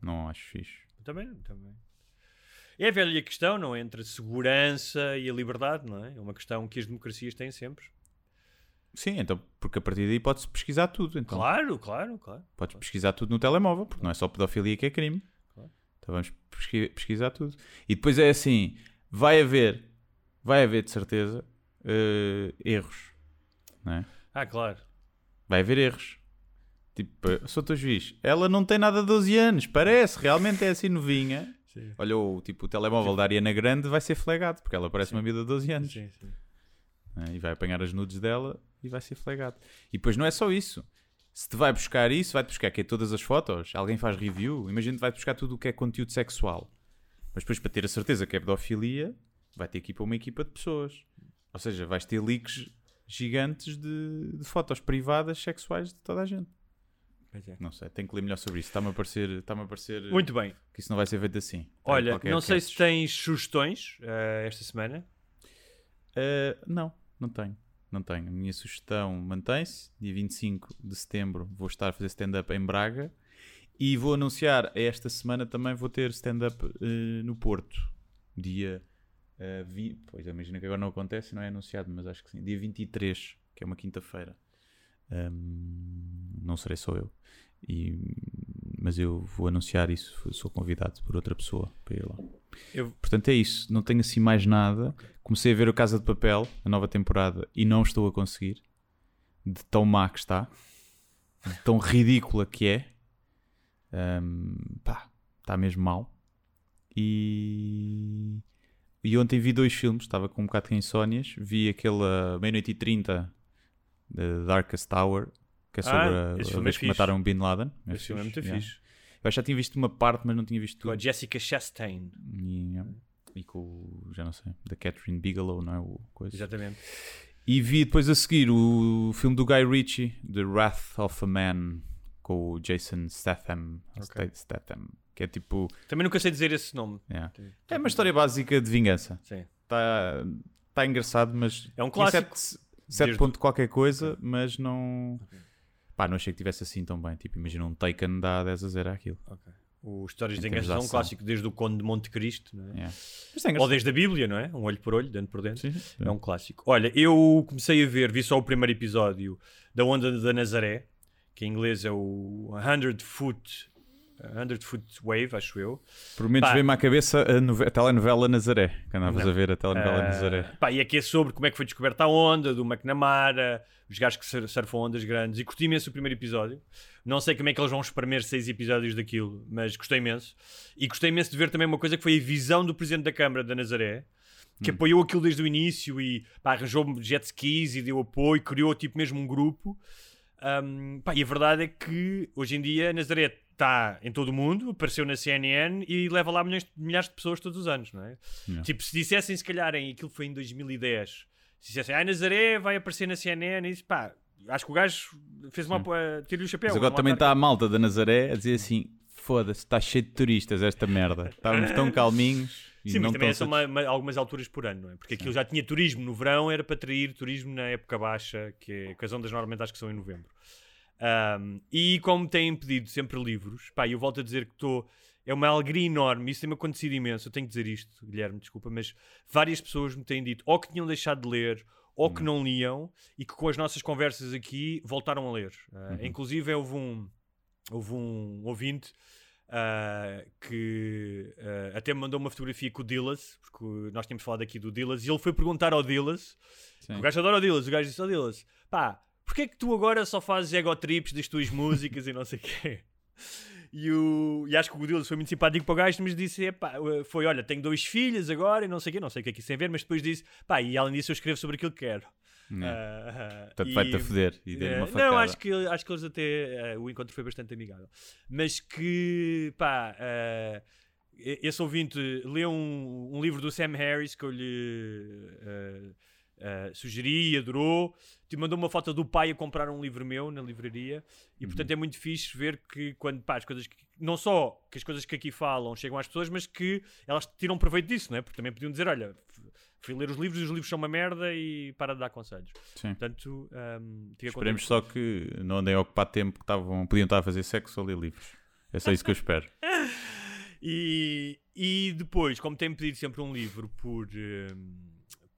Não acho fixe.
Também, também. É a velha questão, não é? Entre a segurança e a liberdade, não é? É uma questão que as democracias têm sempre.
Sim, então, porque a partir daí pode-se pesquisar tudo. Então.
Claro, claro, claro.
Podes pesquisar tudo no telemóvel, porque não é só pedofilia que é crime.
Claro.
Então vamos pesqui- pesquisar tudo. E depois é assim: vai haver, vai haver de certeza eh, erros. Não é?
Ah, claro.
Vai haver erros. Tipo, eh, sou teu juiz. Ela não tem nada de 12 anos, parece, realmente é assim novinha.
Sim.
Olha, o, tipo, o telemóvel da Ariana Grande vai ser flaggado, porque ela parece uma vida de 12 anos.
Sim, sim.
né? E vai apanhar as nudes dela e vai ser flaggado. E depois não é só isso. Se te vai buscar isso, vai-te buscar que é todas as fotos, alguém faz review, imagina que vai-te buscar tudo o que é conteúdo sexual. Mas depois, para ter a certeza que é pedofilia, vai ter que ir para uma equipa de pessoas. Ou seja, vais ter leaks gigantes de, de fotos privadas sexuais de toda a gente.
É.
Não sei, tenho que ler melhor sobre isso. Está-me a parecer, está-me a parecer
Muito bem.
que isso não vai ser feito assim. Está
Olha, não sei
catch.
se tens sugestões eh, esta semana.
Uh, não, não tenho. Não tenho. A minha sugestão mantém-se. Dia 25 de setembro vou estar a fazer stand-up em Braga. E vou anunciar, esta semana também vou ter stand-up uh, no Porto. Dia. Uh, vi... Pois, imagina que agora não acontece, não é anunciado, mas acho que sim. Dia 23, que é uma quinta-feira. Um, não serei só eu. E... Mas eu vou anunciar isso. Sou convidado por outra pessoa para ir lá.
Eu-
Portanto, é isso. Não tenho assim mais nada. Comecei a ver o Casa de Papel, a nova temporada, e não estou a conseguir. De tão má que está. De tão ridícula que é. Ahm, pá, está mesmo mal. E... E ontem vi dois filmes. Estava com um bocado de insónias. Vi aquele Meia-Noite e 30, The Darkest Tower, que é sobre
Ah,
a,
esse
a
é
vez que
fixe.
mataram Bin Laden.
Esse filme é muito
yeah.
fixe.
Eu já tinha visto uma parte, mas não tinha visto
Com a
tudo.
Jessica Chastain.
E, e com o, já não sei, da Catherine Bigelow, não é? O coisa.
Exatamente.
E vi depois a seguir o filme do Guy Ritchie, The Wrath of a Man, com o Jason Statham,
Ok.
Statham que é tipo.
Também nunca sei dizer esse nome.
yeah. É uma história básica de vingança.
Sim.
Está tá engraçado, mas.
É um clássico.
sete- sete
Desde-
ponto qualquer coisa, mas não. Pá, não achei que tivesse assim tão bem. Tipo, imagina um Taken dá 10 a 0 àquilo.
Ok. O Histórias de
de
são um clássico desde o Conde de Monte Cristo, não é?
Yeah. Mas é
Ou desde a Bíblia, não é? Um olho por olho, dentro por dentro.
Sim, sim.
É um clássico. Olha, eu comecei a ver, vi só o primeiro episódio da Onda da Nazaré, que em inglês é o 100 Foot, 100 Foot Wave, acho eu.
Por menos veio-me à cabeça a, nove- a telenovela Nazaré. Que andavas
Não.
a ver a telenovela
Ah,
Nazaré.
pá, e aqui é sobre como é que foi descoberta a onda, do McNamara, os gajos que sur- surfam ondas grandes. E curti imenso o primeiro episódio. Não sei como é que eles vão espremer seis episódios daquilo, mas gostei imenso. E gostei imenso de ver também uma coisa que foi a visão do Presidente da Câmara da Nazaré, que apoiou aquilo desde o início e pá, arranjou jet skis e deu apoio, criou tipo mesmo um grupo. Um, pá, e a verdade é que hoje em dia Nazaré está em todo o mundo, apareceu na CNN e leva lá milhões, milhares de pessoas todos os anos, não é?
Yeah.
Tipo, se dissessem, se calhar, em aquilo foi em 2010, se dissessem, ah, Nazaré vai aparecer na CNN, e isso, pá, acho que o gajo fez uma. Uh, tirou o chapéu.
Mas agora também está a malta da Nazaré a dizer assim: foda-se, está cheio de turistas esta merda. Estávamos tão calminhos e
Sim, mas também são uma- uma- algumas alturas por ano, não é? Porque aquilo já tinha turismo no verão, era para atrair turismo na época baixa, que, é, que as ondas normalmente acho que são em novembro. Um, e como têm pedido sempre livros, pá, eu volto a dizer que estou. É uma alegria enorme, isso tem-me acontecido imenso. Eu tenho que dizer isto, Guilherme, desculpa, mas várias pessoas me têm dito ou que tinham deixado de ler ou que não liam e que com as nossas conversas aqui voltaram a ler. Uh, Inclusive, houve um, houve um ouvinte uh, que uh, até me mandou uma fotografia com o Dillas, porque nós tínhamos falado aqui do Dillas, e ele foi perguntar ao Dillas o gajo adora o Dillas. O gajo disse ao Dillas: pá, porquê é que tu agora só fazes ego trips das tuas músicas e não sei o quê? E, o, e acho que o Dillas foi muito simpático para o gajo, mas disse: epá, foi, olha, tenho dois filhos agora e não sei o quê, não sei o que é que isso tem a ver, mas depois disse: pá, e além disso eu escrevo sobre aquilo que quero. Ah,
Portanto,
e-
vai-te a foder e dê-lhe
eh,
uma facada.
Não, acho que, acho que eles até. eh, o encontro foi bastante amigável. Mas que, pá. eh, esse ouvinte leu um, um livro do Sam Harris que eu lhe uh, uh, sugeri, adorou, te mandou uma foto do pai a comprar um livro meu na livraria e portanto é muito fixe ver que quando pá, as coisas que, não só que as coisas que aqui falam chegam às pessoas, mas que elas tiram proveito disso, não é? Porque também podiam dizer, olha, fui ler os livros e os livros são uma merda e para de dar conselhos.
Sim.
Portanto, um, fica
Esperemos só que não andem a ocupar tempo que estavam, podiam estar a fazer sexo ou ler livros. É só isso que eu espero.
E, e depois, como tem pedido sempre um livro por, hum,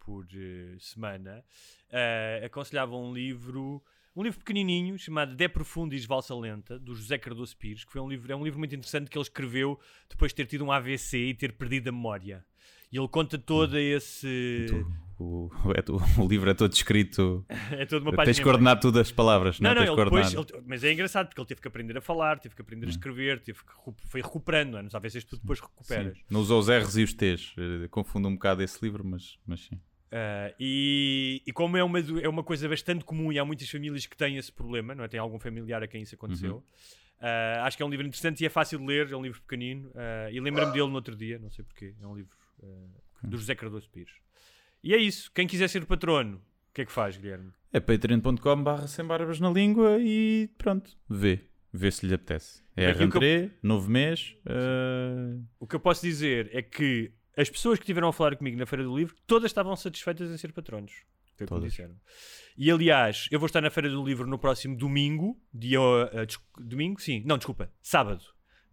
por eh, semana, eh, aconselhava um livro, um livro pequenininho chamado De Profundis Valsa Lenta, do José Cardoso Pires, que foi um livro, é um livro muito interessante que ele escreveu depois de ter tido um AVC e ter perdido a memória. E ele conta todo esse.
O, é tu- o livro é todo escrito.
é toda uma página.
Tens coordenar tudo as palavras, não,
Não, não, ele depois, ele- mas é engraçado porque ele teve que aprender a falar, teve que aprender a
Hum.
escrever, teve que foi recuperando, não é? Nos AVCs tu depois recuperas.
Sim. Não usou os R's e os T's. Eh, Confundo um bocado esse livro, mas, mas sim.
Uh, e, e como é uma, é uma coisa bastante comum e há muitas famílias que têm esse problema, não é? Tem algum familiar a quem isso aconteceu. Uh, acho que é um livro interessante e é fácil de ler, é um livro pequenino. uh, e lembro-me dele no outro dia, não sei porquê. É um livro do José Cardoso Pires. E é isso. Quem quiser ser patrono, o que é que faz, Guilherme?
É patreon.com barra sem barbas na língua e pronto. Vê. Vê se lhe apetece. É
que eu-
novo mês.
O que eu posso dizer é que as pessoas que estiveram a falar comigo na Feira do Livro, todas estavam satisfeitas em ser patronos. Foi o que me
Todas.
disseram. E aliás, eu vou estar na Feira do Livro no próximo domingo, dia. uh, des- domingo? Sim, não, desculpa, sábado,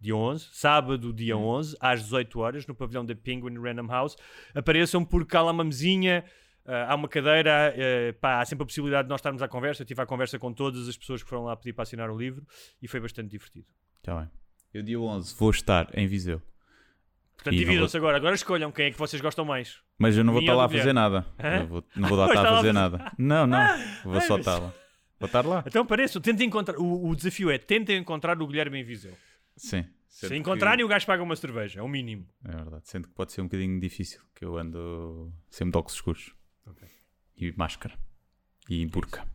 dia 11. Sábado, dia 11, às 18 horas, no pavilhão da Penguin Random House. Apareçam porque há lá uma mesinha. uh, há uma cadeira, uh, pá, há sempre a possibilidade de nós estarmos à conversa. Eu estive à conversa com todas as pessoas que foram lá pedir para assinar o livro e foi bastante divertido.
Já bem. Eu dia 11 vou estar em Viseu.
Portanto, dividam-se agora. Agora escolham quem é que vocês gostam mais.
Mas eu não vou estar lá a fazer nada. Vou- não vou lá estar a fazer nada. Não, não. Vou só estar lá. Vou estar lá.
Então pareço, tentem encontrar. O, o desafio é tentem encontrar o Guilherme em Viseu.
Sim.
Se encontrarem, o gajo paga uma cerveja, é o mínimo.
que- É verdade. Sendo que pode ser um bocadinho difícil, que eu ando sempre de óculos escuros. E máscara. E burca.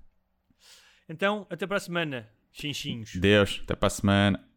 Então, até para a semana, chinchinhos.
Deus, até para a semana.